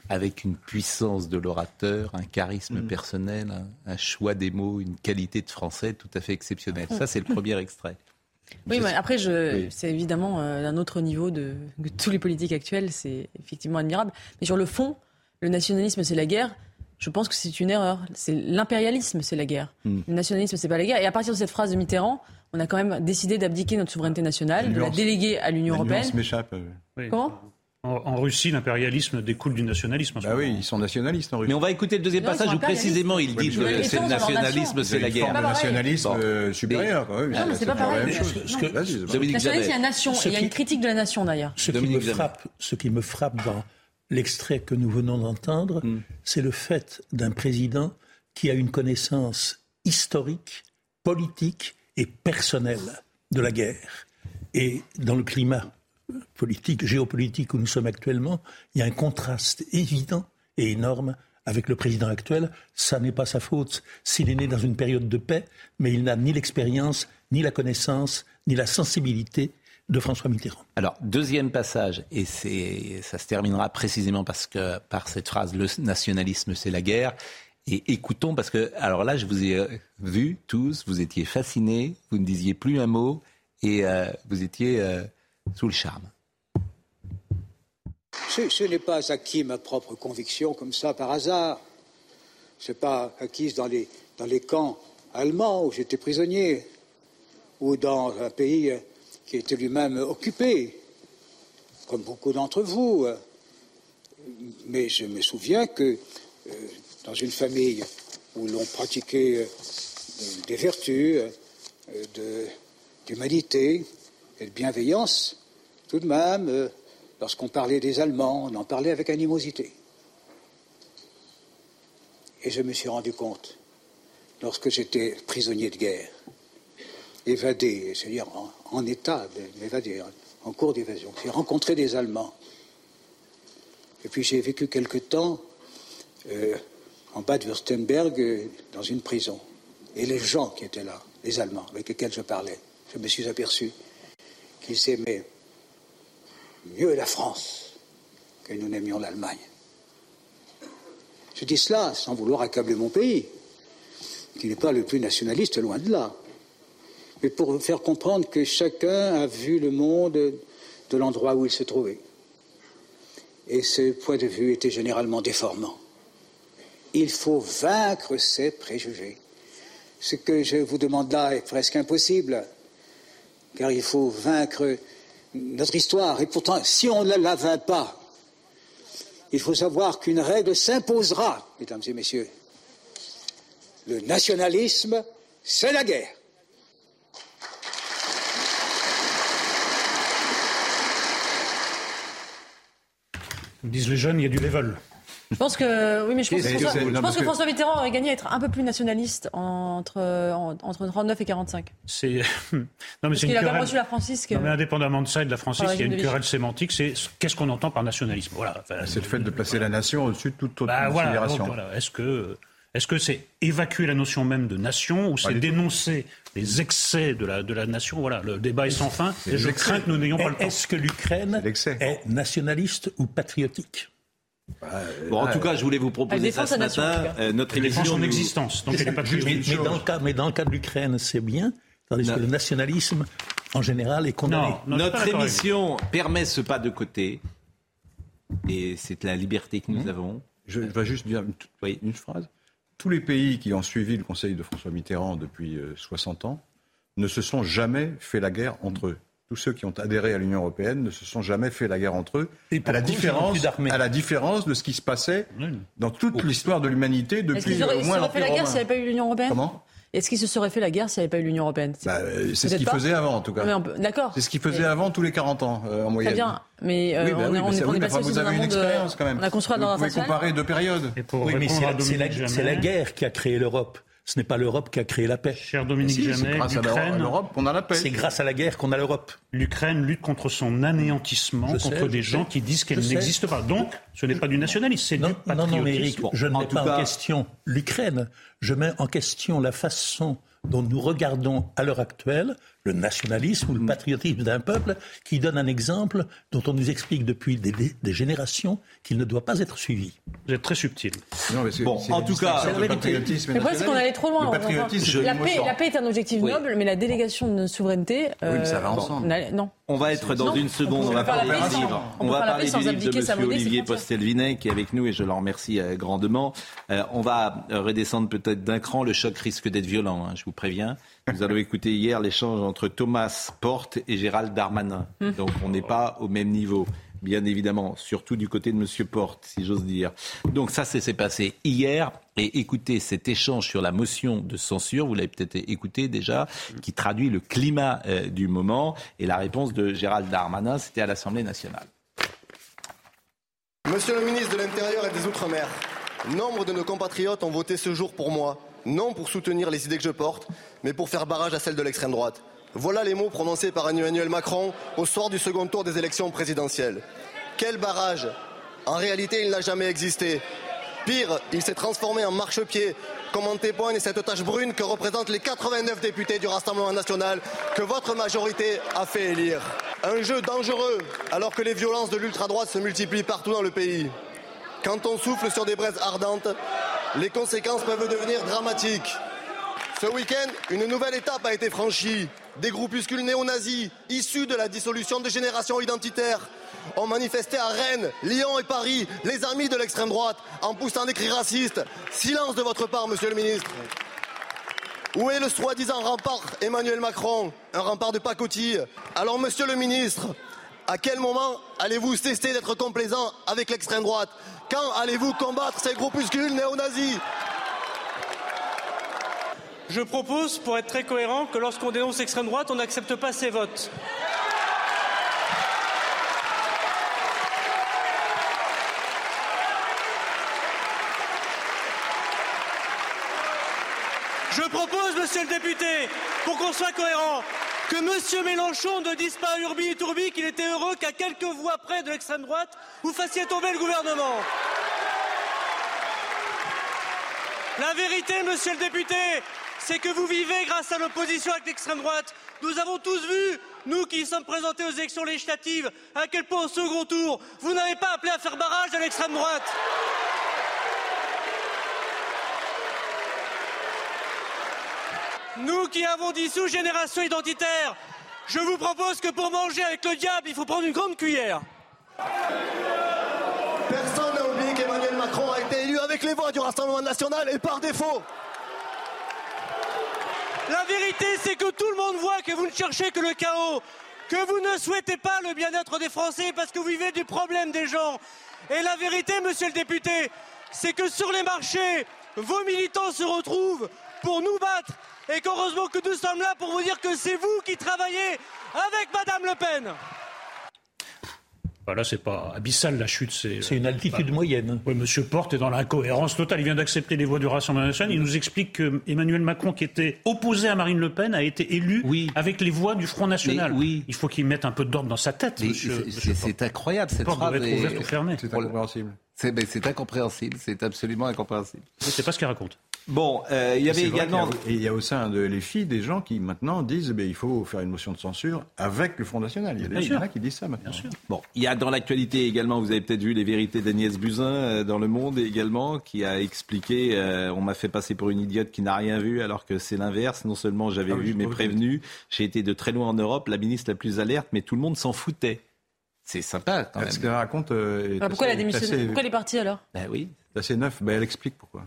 avec une puissance de l'orateur, un charisme mm. personnel, un, choix des mots, une qualité de français tout à fait exceptionnelle. Ça, c'est le premier extrait. Oui, mais après, je, c'est évidemment euh, un autre niveau de, tous les politiques actuels, c'est effectivement admirable. Mais sur le fond, le nationalisme, c'est la guerre. Je pense que c'est une erreur. C'est l'impérialisme, c'est la guerre. Mm. Le nationalisme, c'est pas la guerre. Et à partir de cette phrase de Mitterrand, on a quand même décidé d'abdiquer notre souveraineté nationale, de la déléguer à l'Union européenne. m'échappe. Euh. Comment? En, Russie, l'impérialisme découle du nationalisme. Bah oui, ils sont nationalistes en Russie. Mais on va écouter le deuxième passage où précisément il dit que c'est le nationalisme, c'est la guerre. Le nationalisme euh, supérieur. Non, mais c'est pas pareil. Nationalisme, il y a nation. Il y a une critique de la nation d'ailleurs. Ce, qui me frappe, ce qui me frappe dans l'extrait que nous venons d'entendre, hmm. c'est le fait d'un président qui a une connaissance historique, politique et personnelle de la guerre. Et dans le climat politique, géopolitique où nous sommes actuellement, il y a un contraste évident et énorme avec le président actuel. Ça n'est pas sa faute s'il est né dans une période de paix, mais il n'a ni l'expérience, ni la connaissance, ni la sensibilité de François Mitterrand. Alors, deuxième passage, et ça se terminera précisément parce que, par cette phrase, le nationalisme, c'est la guerre. Et écoutons, parce que, alors là, je vous ai vu tous, vous étiez fascinés, vous ne disiez plus un mot, et euh, vous étiez euh, sous le charme. Ce, n'est pas acquis ma propre conviction comme ça par hasard. Ce n'est pas acquis dans les, camps allemands où j'étais prisonnier, ou dans un pays qui était lui-même occupé, comme beaucoup d'entre vous. Mais je me souviens que euh, dans une famille où l'on pratiquait euh, des vertus, d'humanité de bienveillance. Tout de même, lorsqu'on parlait des Allemands, on en parlait avec animosité. Et je me suis rendu compte, lorsque j'étais prisonnier de guerre, évadé, c'est-à-dire en, état d'évader, en cours d'évasion, j'ai rencontré des Allemands. Et puis j'ai vécu quelque temps euh, en bas de Württemberg, euh, dans une prison. Et les gens qui étaient là, les Allemands avec lesquels je parlais, je me suis aperçu qu'ils aimaient mieux la France que nous n'aimions l'Allemagne. Je dis cela sans vouloir accabler mon pays, qui n'est pas le plus nationaliste, loin de là, mais pour faire comprendre que chacun a vu le monde de l'endroit où il se trouvait. Et ce point de vue était généralement déformant. Il faut vaincre ces préjugés. Ce que je vous demande là est presque impossible, car il faut vaincre notre histoire. Et pourtant, si on ne la vainc pas, il faut savoir qu'une règle s'imposera, mesdames et messieurs. Le nationalisme, c'est la guerre. disent les jeunes, il y a du level. Je pense que oui, mais je pense, que, François, je pense que, François Mitterrand aurait gagné à être un peu plus nationaliste entre entre 39 et 45. C'est non mais Parce qu'il a même reçu la Francis. Non, mais indépendamment de ça et de la Francis, il y a une querelle sémantique. C'est qu'est-ce qu'on entend par nationalisme? Voilà. c'est le fait de placer la nation au-dessus de toute autre bah, considération. Voilà, Est-ce que est-ce que c'est évacuer la notion même de nation ou c'est dénoncer les excès de la, de la nation? Voilà, le débat est sans fin et je crains que nous n'ayons pas le temps. Est-ce que l'Ukraine est nationaliste ou patriotique? Bah, bon, en tout cas, je voulais vous proposer ça ce matin. Euh, notre émission son existence. Donc elle pas mais, mais, dans le cas, mais dans le cas de l'Ukraine, c'est bien. Tandis que le nationalisme, en général, est condamné. notre émission permet ce pas de côté. Et c'est la liberté que nous mmh. avons. Je, vais juste dire une, une, phrase. Tous les pays qui ont suivi le conseil de François Mitterrand depuis 60 euh, ans ne se sont jamais fait la guerre entre eux tous ceux qui ont adhéré à l'Union européenne ne se sont jamais fait la guerre entre eux, à, la différence, à la différence de ce qui se passait dans toute l'histoire de l'humanité depuis au moins l'Empire fait la guerre s'il n'y avait pas eu l'Union européenne Comment? Est-ce qu'il se serait fait la guerre s'il n'y avait pas eu l'Union européenne bah, euh, C'est ce qu'il faisait avant, en tout cas. D'accord. C'est ce qu'il faisait avant tous les 40 ans, euh, en moyenne. Très bien, mais euh, bah on, est, on est passé vous avez une expérience quand même. On a construit dans Vous pouvez comparer deux périodes. Oui, mais c'est la guerre qui a créé l'Europe. Ce n'est pas l'Europe qui a créé la paix. Cher Dominique Jamais, c'est grâce à l'Europe qu'on a la paix. C'est grâce à la guerre qu'on a l'Europe. L'Ukraine lutte contre son anéantissement, contre des gens qui disent qu'elle n'existe pas. Donc, ce n'est pas du nationalisme, c'est du patriotisme. Non, non, mais Eric, je ne mets pas en question l'Ukraine. Je mets en question la façon dont nous regardons à l'heure actuelle le nationalisme ou le patriotisme d'un peuple qui donne un exemple dont on nous explique depuis des, générations qu'il ne doit pas être suivi. Vous êtes très subtil. bon, en tout cas, c'est Le c'est qu'on allait trop loin. la, paix, la, paix, est un objectif noble, mais la délégation de souveraineté. oui, mais ça va euh, ensemble. non. On va être dans une seconde, on, va parler du livre. On, va parler du livre de M. Olivier Postelvinet qui est avec nous et je l'en remercie euh, grandement. Euh, on va redescendre peut-être d'un cran. Le choc risque d'être violent, hein, je vous préviens. Nous allons écouter hier l'échange entre Thomas Porte et Gérald Darmanin. Donc on n'est pas au même niveau bien évidemment, surtout du côté de M. Porte, si j'ose dire. Donc ça, s'est passé hier. Et écoutez cet échange sur la motion de censure, vous l'avez peut-être écouté déjà, qui traduit le climat euh, du moment. Et la réponse de Gérald Darmanin, c'était à l'Assemblée nationale. Monsieur le ministre de l'Intérieur et des Outre-mer, nombre de nos compatriotes ont voté ce jour pour moi, non pour soutenir les idées que je porte, mais pour faire barrage à celles de l'extrême droite. Voilà les mots prononcés par Emmanuel Macron au soir du second tour des élections présidentielles. Quel barrage En réalité, il n'a jamais existé. Pire, il s'est transformé en marchepied, comme en témoigne cette tache brune que représentent les 89 députés du Rassemblement national que votre majorité a fait élire. Un jeu dangereux alors que les violences de l'ultra-droite se multiplient partout dans le pays. Quand on souffle sur des braises ardentes, les conséquences peuvent devenir dramatiques. Ce week-end, une nouvelle étape a été franchie. Des groupuscules néo-nazis, issus de la dissolution des générations identitaires, ont manifesté à Rennes, Lyon et Paris, les amis de l'extrême droite, en poussant des cris racistes. Silence de votre part, monsieur le ministre. Où est le soi-disant rempart Emmanuel Macron Un rempart de pacotille Alors, monsieur le ministre, à quel moment allez-vous cesser d'être complaisant avec l'extrême droite Quand allez-vous combattre ces groupuscules néo-nazis Je propose, pour être très cohérent, que lorsqu'on dénonce l'extrême droite, on n'accepte pas ses votes. Je propose, monsieur le député, pour qu'on soit cohérent, que M. Mélenchon ne dise pas à Urbi et Tourbi qu'il était heureux qu'à quelques voix près de l'extrême droite, vous fassiez tomber le gouvernement. La vérité, monsieur le député, c'est que vous vivez grâce à l'opposition avec l'extrême droite. Nous avons tous vu, nous qui sommes présentés aux élections législatives, à quel point au second tour, vous n'avez pas appelé à faire barrage à l'extrême droite. Nous qui avons dissous Génération Identitaire, je vous propose que pour manger avec le diable, il faut prendre une grande cuillère. Personne n'a oublié qu'Emmanuel Macron a été élu avec les voix du Rassemblement national et par défaut. La vérité, c'est que tout le monde voit que vous ne cherchez que le chaos, que vous ne souhaitez pas le bien-être des Français parce que vous vivez du problème des gens. Et la vérité, monsieur le député, c'est que sur les marchés, vos militants se retrouvent pour nous battre et qu'heureusement que nous sommes là pour vous dire que c'est vous qui travaillez avec Madame Le Pen. Bah là, c'est pas abyssal la chute. C'est une altitude moyenne. Oui, Monsieur Porte est dans l'incohérence totale. Il vient d'accepter les voix du Rassemblement national. Il nous explique que Emmanuel Macron, qui était opposé à Marine Le Pen, a été élu avec les voix du Front National. oui. Il faut qu'il mette un peu d'ordre dans sa tête. C'est incroyable cette porte phrase. fermée. C'est incompréhensible. C'est incompréhensible. C'est absolument incompréhensible. C'est pas ce qu'il raconte. Bon, euh, il y avait également. qu'il y a- Et il y a au sein de l'EFI des gens qui maintenant disent eh il faut faire une motion de censure avec le Front National. Il y a des gens qui disent ça maintenant. Bon, il y a dans l'actualité également, vous avez peut-être vu les vérités d'Agnès Buzyn euh, dans Le Monde également, qui a expliqué, euh, on m'a fait passer pour une idiote qui n'a rien vu, alors que c'est l'inverse. Non seulement j'avais Ah oui, vu, j'ai mais pas vu. prévenu. J'ai été de très loin en Europe, la ministre la plus alerte, mais tout le monde s'en foutait. C'est sympa quand même. Ce qu'elle raconte euh, est Ah, pourquoi elle a démissionné assez- Pourquoi elle est partie alors? Ben oui. C'est assez neuf. Ben, elle explique pourquoi.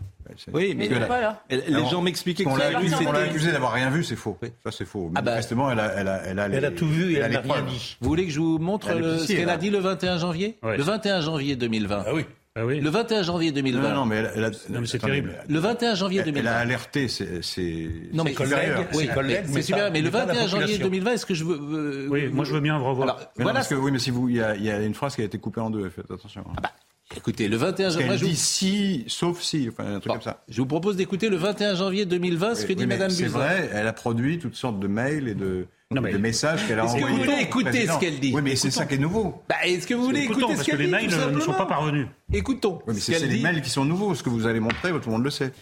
Oui, mais pourquoi, la- alors Elle- les Alors, gens m'expliquaient que qu'on ça l'a lui, accusé, c'était- qu'on l'a accusé d'avoir rien vu, c'est faux. Ça, c'est faux. Ah bah- Manifestement, elle a, elle a, elle a, les- Elle a tout vu et elle n'a rien dit. Vous voulez que je vous montre le- ce officielle, qu'elle a hein. dit le 21 janvier Ouais. Le 21 janvier 2020. Ah oui. Ah oui. Le 21 janvier 2020. Non, non, mais elle, elle a, Non, mais c'est terrible. Le 21 janvier Elle, elle 2020. a alerté ses, ses, Non, mais ses collègues, Oui, collègues, mais mais c'est super. Mais le mais pas la 21 janvier population. 2020, est-ce que je veux. euh, Oui, moi je veux bien revoir. Alors, Mais non, voilà. parce que, oui, mais si vous, il y y a une phrase qui a été coupée en deux. Faites attention. Ah bah, écoutez, le 21 Parce janvier. qu'elle moi, je, dit vous... si, sauf si, enfin un truc Bon, comme ça. je vous propose d'écouter le 21 janvier 2020 ce Oui, que dit oui, mais Madame C'est Buzyn. vrai, elle a produit toutes sortes de mails et de, Non, mais- de messages qu'elle a envoyés. au écoutez président. ce qu'elle dit. Oui, mais c'est ça qui est nouveau. Bah, est-ce que vous voulez Écoutons, écouter parce ce que qu'elle les dit mails tout euh, ne sont pas parvenus. Écoutons. Oui, mais ce c'est c'est les dit. mails qui sont nouveaux. Ce que vous allez montrer, tout le monde le sait.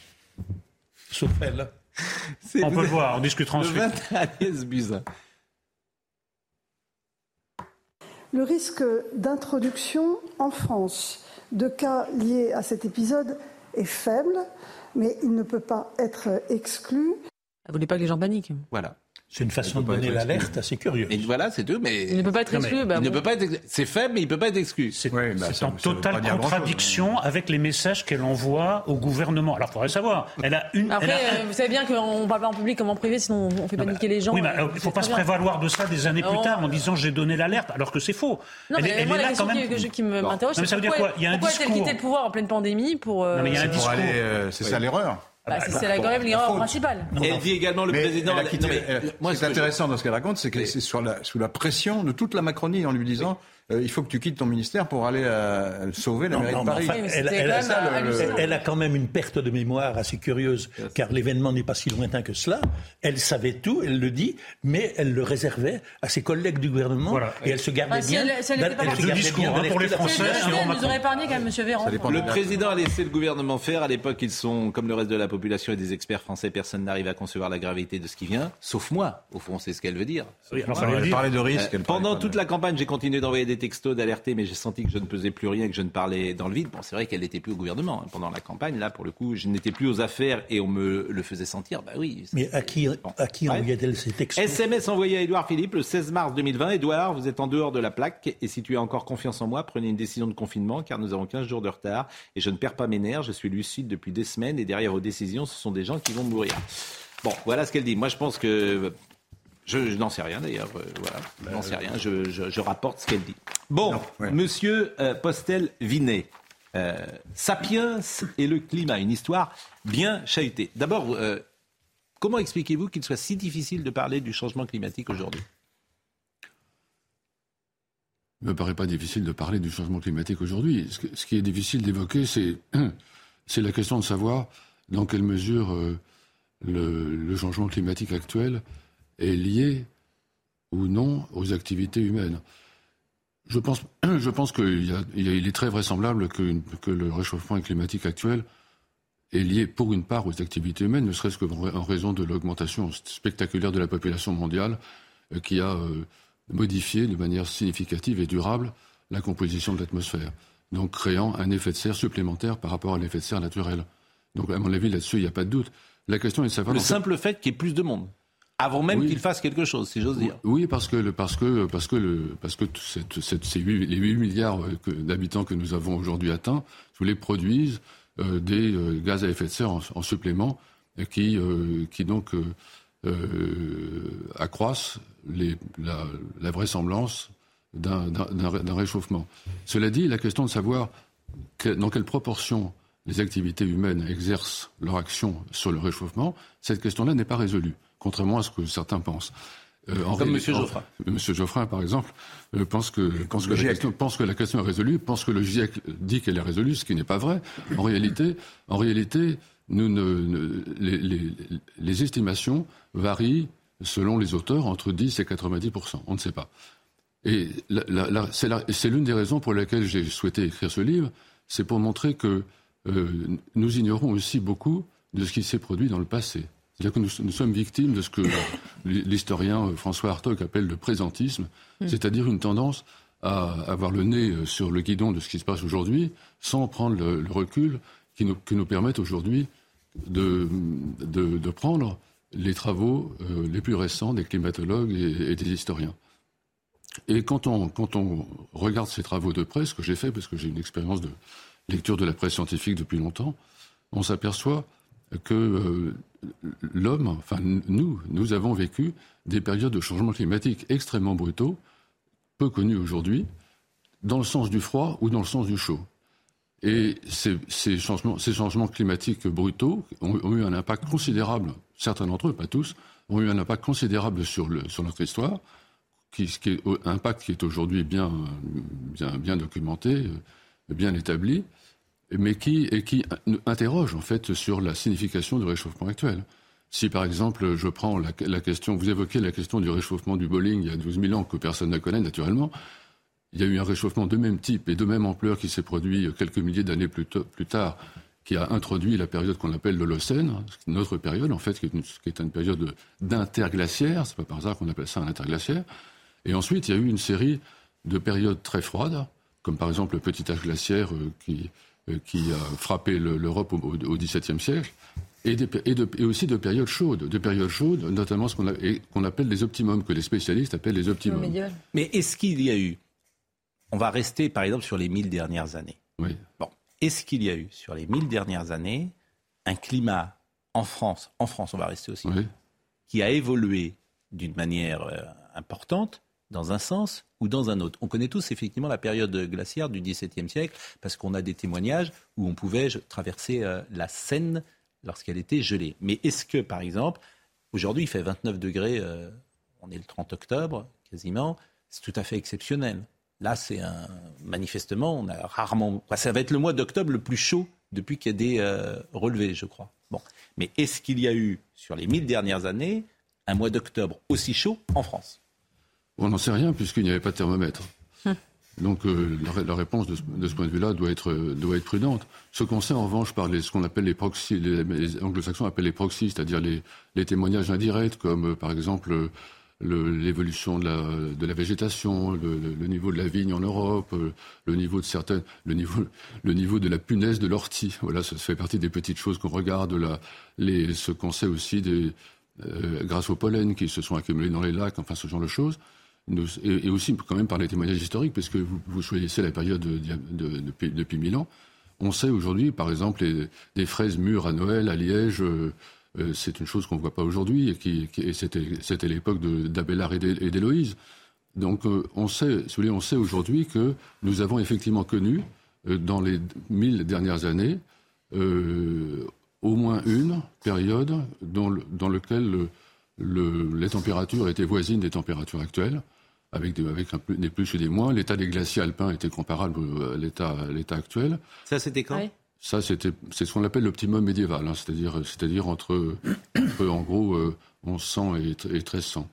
Sauf elle. C'est- On peut le voir, on discutera Le ensuite. 21 Agnès Buzyn. Le risque d'introduction en France de cas liés à cet épisode est faible, mais il ne peut pas être exclu. Elle voulait pas que les gens paniquent? Voilà. C'est une façon de donner l'alerte assez curieuse. Et voilà, c'est tout, mais. Il ne peut pas être exclu. bah il ne bon. peut pas être. C'est faible, mais il peut pas être exclu. C'est Oui, bah, en totale contradiction avec les messages qu'elle envoie au gouvernement. Alors, il faudrait savoir. Elle a une. Après, elle a- euh, vous savez bien qu'on parle pas en public comme en privé, sinon on fait paniquer les gens. Oui, mais euh, euh, il ne faut c'est pas se prévaloir de ça des années plus tard en disant j'ai donné l'alerte, alors que c'est faux. Non, elle, mais est- elle moi, est la là question quand même. qui, qui m'interroge, c'est ça veut dire pourquoi, quoi? Il y a un pourquoi a-t-elle quitté le pouvoir en pleine pandémie pour... euh, Non, mais il y a un discours. euh, c'est ça l'erreur. Bah, c'est c'est la- quand même l'erreur principale. Elle dit également le Mais président. elle a quitté- non, mais, elle- moi, ce qui est ce que je- intéressant dans ce qu'elle raconte, c'est que c'est sur la, sous la pression de toute la Macronie en lui disant euh, il faut que tu quittes ton ministère pour aller euh, sauver la Non, mairie non, de Paris. enfin, elle, a même, ça, le- hallucinant. elle a quand même une perte de mémoire assez curieuse, car l'événement n'est pas si lointain que cela. Elle savait tout, elle le dit, mais elle le réservait à ses collègues du gouvernement, Voilà. et elle se gardait bien. elle- si se gardait bien hein, pour les Français, Elle nous Macron. aurait épargné quand même, M. Véran. Ça dépend Le président a laissé le gouvernement faire. À l'époque, ils sont, comme le reste de la population et des experts français, personne n'arrive à concevoir la gravité de ce qui vient, sauf moi. Au fond, c'est ce qu'elle veut dire. Oui, alors, elle dire. parlait de risque. Euh, pendant toute la campagne, j'ai continué d'envoyer des textos, d'alerter, mais j'ai senti que je ne pesais plus rien, que je ne parlais dans le vide. Bon, c'est vrai qu'elle n'était plus au gouvernement hein, pendant la campagne. Là, pour le coup, je n'étais plus aux affaires et on me le faisait sentir. Bah oui. Mais à qui, à qui envoyait-elle ces textos SMS envoyé à Édouard Philippe le 16 mars 2020. Édouard, vous êtes en dehors de la plaque et si tu as encore confiance en moi, prenez une décision de confinement car nous avons 15 jours de retard et je ne perds pas mes nerfs. Je suis lucide depuis des semaines et derrière vos décisions, ce sont des gens qui vont mourir. Bon, voilà ce qu'elle dit. Moi, je pense que je, je n'en sais rien d'ailleurs. euh, voilà, je n'en sais rien. Je, je- je rapporte ce qu'elle dit. Bon, Monsieur euh, Postel-Vinet. Euh, Sapiens et le climat, une histoire bien chahutée. D'abord, euh, Comment expliquez-vous qu'il soit si difficile de parler du changement climatique aujourd'hui? Il ne me paraît pas difficile de parler du changement climatique aujourd'hui. Ce, qui est difficile d'évoquer, c'est, la question de savoir dans quelle mesure euh, le, changement climatique actuel est lié ou non aux activités humaines. Je pense, je pense qu'il est très vraisemblable que, que, le réchauffement climatique actuel est lié pour une part aux activités humaines, ne serait-ce qu'en raison de l'augmentation spectaculaire de la population mondiale euh, qui a euh, modifié de manière significative et durable la composition de l'atmosphère, donc créant un effet de serre supplémentaire par rapport à l'effet de serre naturel. Donc à mon avis là-dessus, il n'y a pas de doute. La question est de savoir... Le simple fait qu'il y ait plus de monde avant même qu'il fasse quelque chose, si j'ose dire. Oui, parce que, parce que, parce que, le, parce que ces 8, les 8 milliards euh, d'habitants que nous avons aujourd'hui atteints, tous les produisent euh, des euh, gaz à effet de serre en, supplément, qui, qui donc accroissent les, la, la, vraisemblance d'un réchauffement. Cela dit, la question de savoir dans quelle proportion les activités humaines exercent leur action sur le réchauffement, cette question-là n'est pas résolue contrairement à ce que certains pensent. Euh, Comme M. Geoffrin. M. Geoffrin, par exemple, euh, pense, que, pense, que la question, pense que la question est résolue, pense que le GIEC dit qu'elle est résolue, ce qui n'est pas vrai. En réalité, en réalité nous ne, les, les, les, estimations varient, selon les auteurs, entre 10 et 90% On ne sait pas. Et c'est l'une des raisons pour lesquelles j'ai souhaité écrire ce livre, c'est pour montrer que euh, nous ignorons aussi beaucoup de ce qui s'est produit dans le passé. C'est-à-dire que nous, sommes victimes de ce que l'historien euh, François Hartog appelle le présentisme, mm. c'est-à-dire une tendance à avoir le nez euh, sur le guidon de ce qui se passe aujourd'hui, sans prendre le, recul qui nous, nous permette aujourd'hui de, de, prendre les travaux euh, les plus récents des climatologues et, des historiens. Et quand on, quand on regarde ces travaux de presse, que j'ai fait parce que j'ai une expérience de lecture de la presse scientifique depuis longtemps, on s'aperçoit que euh, l'homme, enfin nous, nous avons vécu des périodes de changement climatique extrêmement brutaux, peu connus aujourd'hui, dans le sens du froid ou dans le sens du chaud. Et ces, changements, climatiques brutaux ont, eu un impact considérable, certains d'entre eux, pas tous, ont eu un impact considérable sur, notre histoire, qui, est, impact qui est aujourd'hui bien documenté, bien établi mais qui, et qui interroge en fait sur la signification du réchauffement actuel? Si par exemple je prends la, question, vous évoquez la question du réchauffement du bowling il y a 12 000 ans que personne ne connaît naturellement, il y a eu un réchauffement de même type et de même ampleur qui s'est produit quelques milliers d'années plus, tard, qui a introduit la période qu'on appelle l'Holocène, notre période en fait, qui est une, période d'interglaciaire, c'est pas par hasard qu'on appelle ça un interglaciaire. Et ensuite, il y a eu une série de périodes très froides, comme par exemple le petit âge glaciaire euh, qui, qui a frappé l'Europe au XVIIe siècle, et, et, aussi de périodes chaudes, de périodes chaudes, notamment ce qu'on appelle les optimums, que les spécialistes appellent les optimums. Mais est-ce qu'il y a eu, on va rester par exemple sur les mille dernières années. Oui. Bon, est-ce qu'il y a eu sur les mille dernières années un climat en France, en France on va rester aussi, qui a évolué d'une manière euh, importante dans un sens ou dans un autre. On connaît tous effectivement la période glaciaire du XVIIe siècle parce qu'on a des témoignages où on pouvait traverser euh, la Seine lorsqu'elle était gelée. Mais est-ce que, par exemple, aujourd'hui il fait 29 degrés, euh, on est le 30 octobre quasiment, c'est tout à fait exceptionnel. Là, c'est un manifestement, on a rarement. ça va être le mois d'octobre le plus chaud depuis qu'il y a des euh, relevés, je crois. Bon, mais est-ce qu'il y a eu sur les 1000 dernières années un mois d'octobre aussi chaud en France? On n'en sait rien puisqu'il n'y avait pas de thermomètre. Hum. Donc euh, la, réponse de ce, point de vue-là doit être, doit être prudente. Ce qu'on sait en revanche par ce qu'on appelle les proxys, les, anglo-saxons appellent les proxys, c'est-à-dire les, témoignages indirects, comme euh, par exemple l'évolution de la, de la, végétation, le, niveau de la vigne en Europe, euh, le niveau de certaines, le niveau, le niveau de la punaise de l'ortie. Voilà, ça fait partie des petites choses qu'on regarde. Là, les, ce qu'on sait aussi des, grâce au pollen qui se sont accumulés dans les lacs, enfin ce genre de choses et, aussi quand même par les témoignages historiques, parce que vous, choisissez la période de, depuis, mille ans. On sait aujourd'hui, par exemple, des fraises mûres à Noël, à Liège, euh, euh, c'est une chose qu'on ne voit pas aujourd'hui, et, c'était l'époque d'Abélard et d'Héloïse. Donc euh, on sait, si on sait aujourd'hui que nous avons effectivement connu, dans les mille dernières années, au moins une période dans, dans laquelle les températures étaient voisines des températures actuelles, avec, des, avec un, des plus et des moins. L'état des glaciers alpins était comparable à l'état, l'état actuel. Ça, c'était quand? Ça, c'était, c'est ce qu'on appelle l'optimum médiéval, hein, c'est-à-dire, c'est-à-dire entre, en gros, 1100 et, et 1300.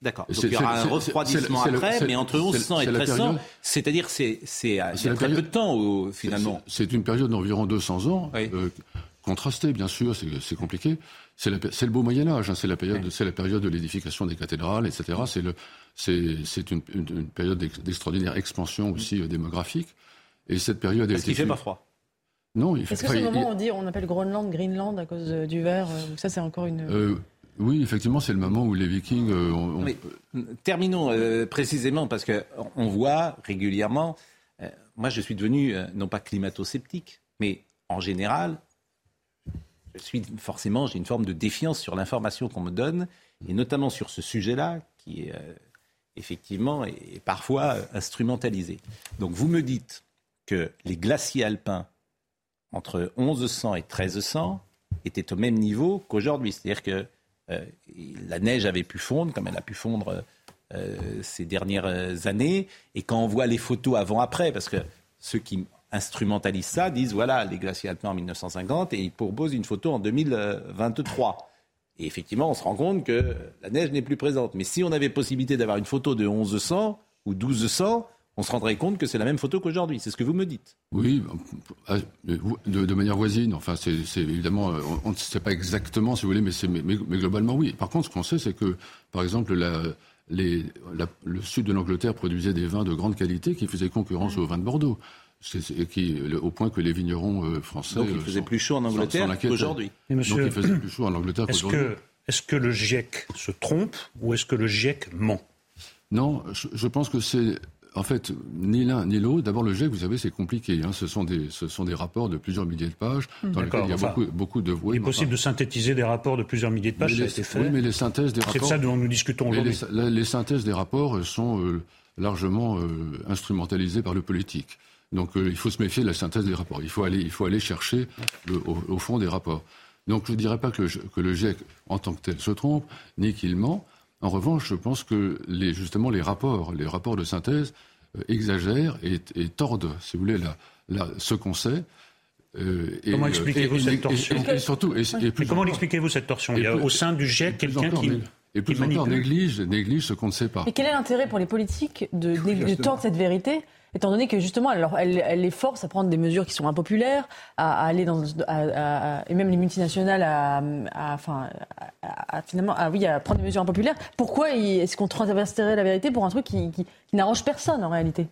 D'accord. Donc il y aura un refroidissement après, mais entre 1100 et 1300, c'est-à-dire c'est c'est très peu de temps finalement. C'est une période d'environ 200 ans, euh, contrastée bien sûr, c'est compliqué. C'est le beau Moyen Âge, hein, c'est la période, c'est la période de l'édification des cathédrales, etc. C'est le, c'est une, une, période d'extraordinaire expansion aussi euh, démographique. Et cette période. Est-ce qu'il fait pas froid Non, il fait. Est-ce que c'est le moment où on dit on appelle Groenland Greenland à cause du verre Ça, c'est encore une. Euh, oui, effectivement, c'est le moment où les Vikings. Euh, terminons euh, précisément parce que on voit régulièrement. Euh, moi, je suis devenu non pas climato-sceptique, mais en général, suis forcément, j'ai une forme de défiance sur l'information qu'on me donne, et notamment sur ce sujet-là, qui est effectivement est parfois instrumentalisé. Donc, vous me dites que les glaciers alpins entre 1100 et 1300 étaient au même niveau qu'aujourd'hui, c'est-à-dire que euh, la neige avait pu fondre, comme elle a pu fondre euh, ces dernières années. Et quand on voit les photos avant-après, parce que ceux qui instrumentalisent ça disent voilà les glaciers alpins en 1950 et ils proposent une photo en 2023. Et effectivement, on se rend compte que la neige n'est plus présente. Mais si on avait possibilité d'avoir une photo de 1100 ou 1200, on se rendrait compte que c'est la même photo qu'aujourd'hui. C'est ce que vous me dites. Oui, euh, de, manière voisine. Enfin, c'est évidemment, euh, on ne sait pas exactement, si vous voulez, mais, mais, mais, globalement, oui. Par contre, ce qu'on sait, c'est que, par exemple, la, les, le sud de l'Angleterre produisait des vins de grande qualité qui faisaient concurrence aux vins de Bordeaux. Qui, au point que les vignerons euh, français. Donc il faisait plus chaud en Angleterre qu'aujourd'hui. Donc il faisait plus chaud en Angleterre qu'aujourd'hui. Est-ce que, le GIEC se trompe ou est-ce que le GIEC ment? Non, je pense que c'est en fait, ni l'un ni l'autre. D'abord, le GIEC, vous savez, c'est compliqué. Hein. Ce, sont des, ce sont des rapports de plusieurs milliers de pages dans lesquels il y a beaucoup, beaucoup, de voix. Il est possible de synthétiser des rapports de plusieurs milliers de pages, ça a été fait. Oui, mais les synthèses des rapports. C'est ça dont nous discutons aujourd'hui. Les, synthèses des rapports sont euh, largement euh, instrumentalisées par le politique. Donc, euh, il faut se méfier de la synthèse des rapports. Il faut aller, il faut aller chercher au, fond des rapports. Donc, je ne dirais pas que le, que le GIEC, en tant que tel, se trompe, ni qu'il ment. En revanche, je pense que les, justement les rapports, les rapports de synthèse euh, exagèrent et, tordent, si vous voulez, ce qu'on sait. Euh, comment expliquez-vous cette torsion et, surtout, comment expliquez-vous cette torsion Il y a au sein du GIEC quelqu'un qui et plus encore néglige, néglige ce qu'on ne sait pas. Et quel est l'intérêt pour les politiques de, de tordre cette vérité étant donné que justement, elle, elle, les force à prendre des mesures qui sont impopulaires, à, aller dans, et même les multinationales à, finalement, oui, à prendre des mesures impopulaires. Pourquoi est-ce qu'on transverserait la vérité pour un truc qui n'arrange personne en réalité?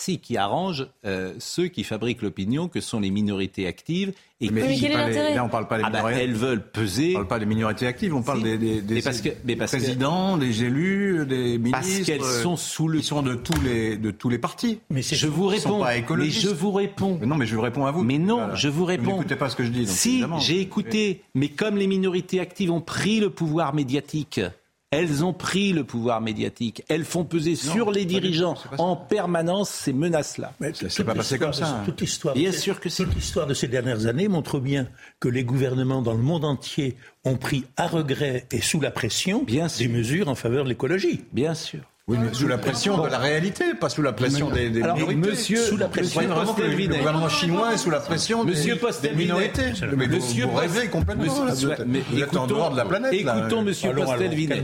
Si, qui arrange euh, ceux qui fabriquent l'opinion, que sont les minorités actives. Et mais, quel est l'intérêt Là, on parle pas des ah bah, minorités. elles veulent peser. On parle pas des minorités actives, on parle des, des, des, parce que, mais parce présidents, des élus, des ministres. Parce qu'elles sont sous le. Ils sont de tous les de tous les partis. Mais je vous réponds. Pas mais je vous réponds. Mais non, mais je vous réponds à vous. Mais non, je vous réponds. Vous n'écoutez pas ce que je dis. Donc, si j'ai écouté, mais comme les minorités actives ont pris le pouvoir médiatique elles ont pris le pouvoir médiatique. Elles font peser sur les dirigeants en permanence ces menaces-là. C'est pas passé comme ça. Toute l'histoire, bien sûr que Toute l'histoire de ces dernières années montre bien que les gouvernements dans le monde entier ont pris à regret et sous la pression des mesures en faveur de l'écologie. Bien sûr. Oui, mais sous la pression de la réalité, pas sous la pression des, des minorités. Monsieur, sous la pression le gouvernement chinois est sous la pression monsieur des, des minorités. Mais monsieur vous, rêvez complètement. Monsieur, mais vous êtes en dehors de la planète. Écoutons là. Monsieur Postelvinet.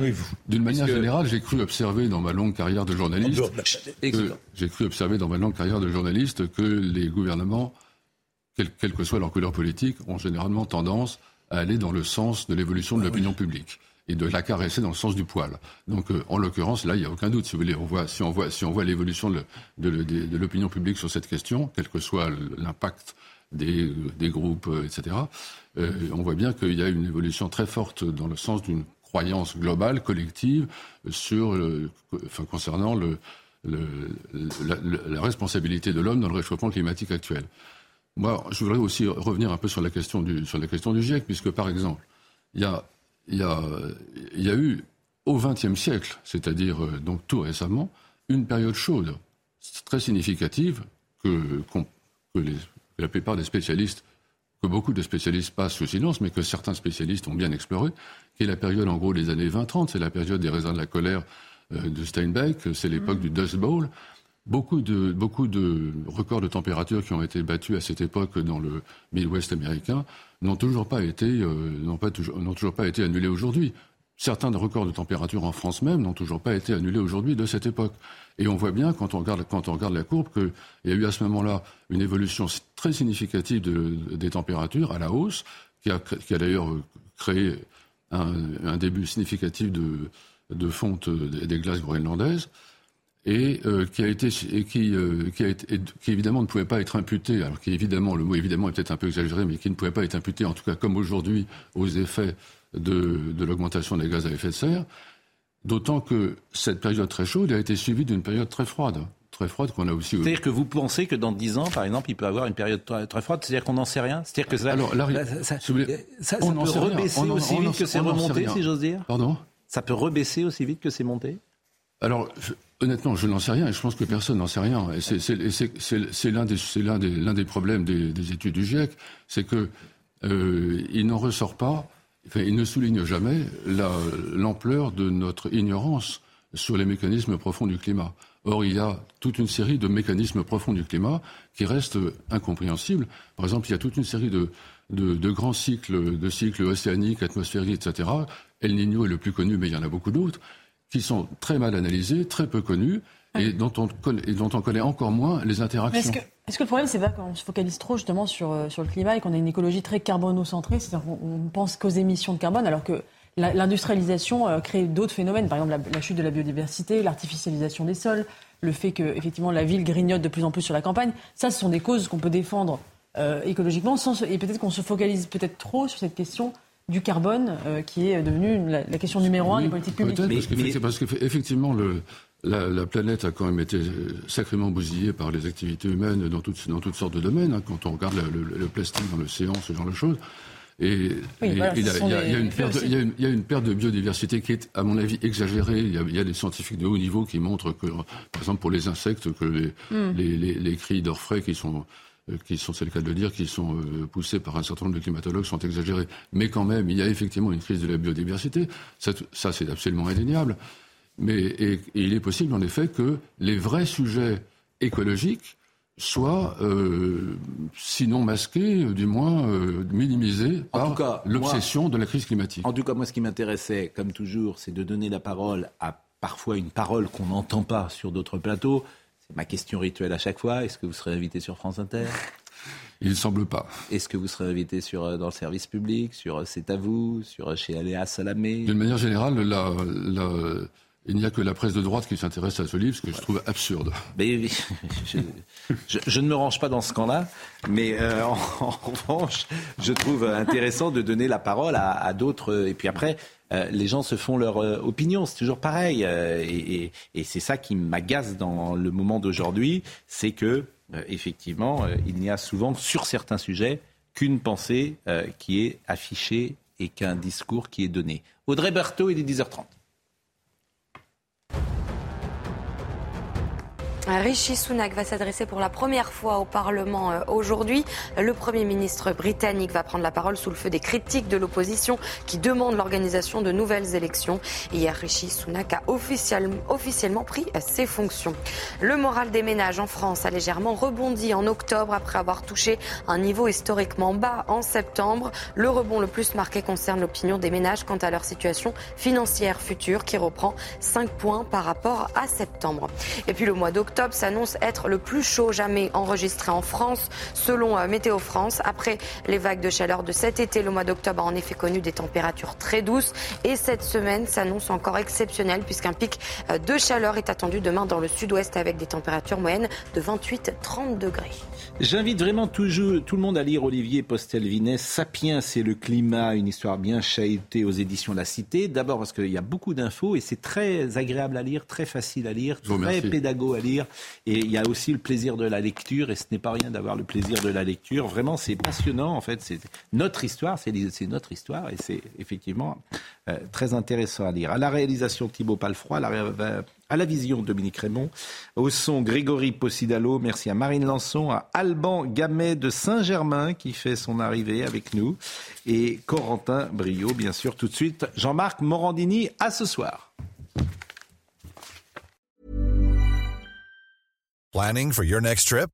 D'une manière générale, j'ai cru observer dans ma longue carrière de journaliste, j'ai cru observer dans ma longue carrière de journaliste que les gouvernements, quelle, quelle que soit leur couleur politique, ont généralement tendance à aller dans le sens de l'évolution de l'opinion publique et de la caresser dans le sens du poil. Donc, euh, en l'occurrence, là, il n'y a aucun doute. Si vous voulez, on voit, si on voit, l'évolution de, l'opinion publique sur cette question, quel que soit l'impact des, groupes, euh, etc., euh, on voit bien qu'il y a une évolution très forte dans le sens d'une croyance globale, collective, sur, enfin, concernant la, la, responsabilité de l'homme dans le réchauffement climatique actuel. Moi, je voudrais aussi revenir un peu sur la question du, sur la question du GIEC, puisque, par exemple, il y a il y a, il y a eu au XXe siècle, c'est-à-dire euh, donc tout récemment, une période chaude très significative que, que, les, la plupart des spécialistes que beaucoup de spécialistes passent sous silence, mais que certains spécialistes ont bien exploré, qui est la période en gros des années 20-30, c'est la période des raisins de la colère euh, de Steinbeck, c'est l'époque du Dust Bowl. Beaucoup de, beaucoup de records de température qui ont été battus à cette époque dans le Midwest américain n'ont toujours pas été, euh, n'ont pas n'ont toujours pas été annulés aujourd'hui. Certains records de température en France même n'ont toujours pas été annulés aujourd'hui de cette époque. Et on voit bien, quand on regarde, quand on regarde la courbe, qu'il y a eu à ce moment-là une évolution très significative de, des températures à la hausse, qui a, qui a d'ailleurs créé un, un, début significatif de, de fonte des glaces groenlandaises et euh, qui a été et qui, euh, qui, a été, qui évidemment ne pouvait pas être imputé, alors qui évidemment le mot évidemment est peut-être un peu exagéré, mais qui ne pouvait pas être imputé, en tout cas comme aujourd'hui, aux effets de, de l'augmentation des gaz à effet de serre. D'autant que cette période très chaude a été suivie d'une période très froide. Très froide qu'on a aussi. C'est-à-dire que vous pensez que dans 10 ans, par exemple, il peut y avoir une période très, très froide C'est-à-dire qu'on n'en sait rien? C'est-à-dire que ça, Alors, là, ça, ça, ça, on peut rebaisser aussi vite que c'est remonté, si j'ose dire? Pardon? Ça peut rebaisser aussi vite que c'est monté? Alors, honnêtement, je n'en sais rien et je pense que personne n'en sait rien. Et c'est l'un des, problèmes des, des, études du GIEC, c'est qu'il euh, n'en ressort pas, enfin, il ne souligne jamais l'ampleur de notre ignorance sur les mécanismes profonds du climat. Or, il y a toute une série de mécanismes profonds du climat qui restent incompréhensibles. Par exemple, il y a toute une série de, de, de grands cycles, de cycles océaniques, atmosphériques, etc. El Niño est le plus connu, mais il y en a beaucoup d'autres qui sont très mal analysés, très peu connus, et, dont on connaît, et dont on connaît encore moins les interactions. Est-ce que, le problème, c'est pas qu'on se focalise trop justement sur, euh, sur le climat et qu'on a une écologie très carbonocentrée, c'est-à-dire qu'on pense qu'aux émissions de carbone, alors que l'industrialisation euh, crée d'autres phénomènes, par exemple la, chute de la biodiversité, l'artificialisation des sols, le fait que effectivement la ville grignote de plus en plus sur la campagne. Ça, ce sont des causes qu'on peut défendre euh, écologiquement, sans, et peut-être qu'on se focalise peut-être trop sur cette question du carbone, euh, qui est devenu la, question numéro un des politiques publiques. Parce qu'effectivement, le, la, planète a quand même été sacrément bousillée par les activités humaines dans toutes, dans toutes sortes de domaines. Hein, quand on regarde le, plastique dans l'océan, ce genre de choses. Et il y, a une perte de biodiversité qui est, à mon avis, exagérée. Il y, a, des scientifiques de haut niveau qui montrent que, par exemple, pour les insectes, que les, hmm. les, les, les cris d'orfraie qui sont euh, qui sont, c'est le cas de le dire, qui sont euh, poussés par un certain nombre de climatologues sont exagérés. Mais quand même, il y a effectivement une crise de la biodiversité. Ça, ça c'est absolument indéniable. Mais et, il est possible, en effet, que les vrais sujets écologiques soient, euh, sinon masqués, du moins euh, minimisés par l'obsession de la crise climatique. En tout cas, moi, ce qui m'intéressait, comme toujours, c'est de donner la parole à parfois une parole qu'on n'entend pas sur d'autres plateaux. C'est ma question rituelle à chaque fois. Est-ce que vous serez invité sur France Inter? Il ne semble pas. Est-ce que vous serez invité sur, euh, dans le service public, sur euh, C'est à vous, sur euh, chez Aléa Salamé? D'une manière générale, il n'y a que la presse de droite qui s'intéresse à ce livre, ce que je trouve absurde. Mais, je, ne me range pas dans ce camp-là, mais en, revanche, je trouve intéressant de donner la parole à, d'autres. Et puis après, euh, les gens se font leur euh, opinion. C'est toujours pareil. Euh, et, c'est ça qui m'agace dans le moment d'aujourd'hui, c'est que effectivement, il n'y a souvent sur certains sujets qu'une pensée qui est affichée et qu'un discours qui est donné. Audrey Berthaud, il est 10h30. Rishi Sunak va s'adresser pour la première fois au Parlement euh, aujourd'hui. Le Premier ministre britannique va prendre la parole sous le feu des critiques de l'opposition qui demandent l'organisation de nouvelles élections. Hier, Rishi Sunak a officiellement pris ses fonctions. Le moral des ménages en France a légèrement rebondi en octobre après avoir touché un niveau historiquement bas en septembre. Le rebond le plus marqué concerne l'opinion des ménages quant à leur situation financière future qui reprend 5 points par rapport à septembre. Et puis le mois d'octobre, octobre s'annonce être le plus chaud jamais enregistré en France, selon euh, Météo France. Après les vagues de chaleur de cet été, le mois d'octobre a en effet connu des températures très douces. Et cette semaine s'annonce encore exceptionnelle puisqu'un pic euh, de chaleur est attendu demain dans le sud-ouest avec des températures moyennes de 28-30 degrés. J'invite vraiment tout le monde à lire Olivier Postel-Vinès, Sapiens c'est le climat, une histoire bien chahutée aux éditions La Cité. D'abord parce qu'il y a beaucoup d'infos et c'est très agréable à lire, très facile à lire, très pédago à lire. Et il y a aussi le plaisir de la lecture, et ce n'est pas rien d'avoir le plaisir de la lecture. Vraiment, c'est passionnant, en fait. C'est notre histoire, c'est notre histoire, et c'est effectivement euh, très intéressant à lire. À la réalisation Thibaut Palfroy, à la, À la vision, Dominique Raymond. Au son, Grégory Possidalo. Merci à Marine Lançon, à Alban Gamet de Saint-Germain qui fait son arrivée avec nous. Et Corentin Brio, bien sûr, tout de suite. Jean-Marc Morandini, à ce soir. Planning for your next trip?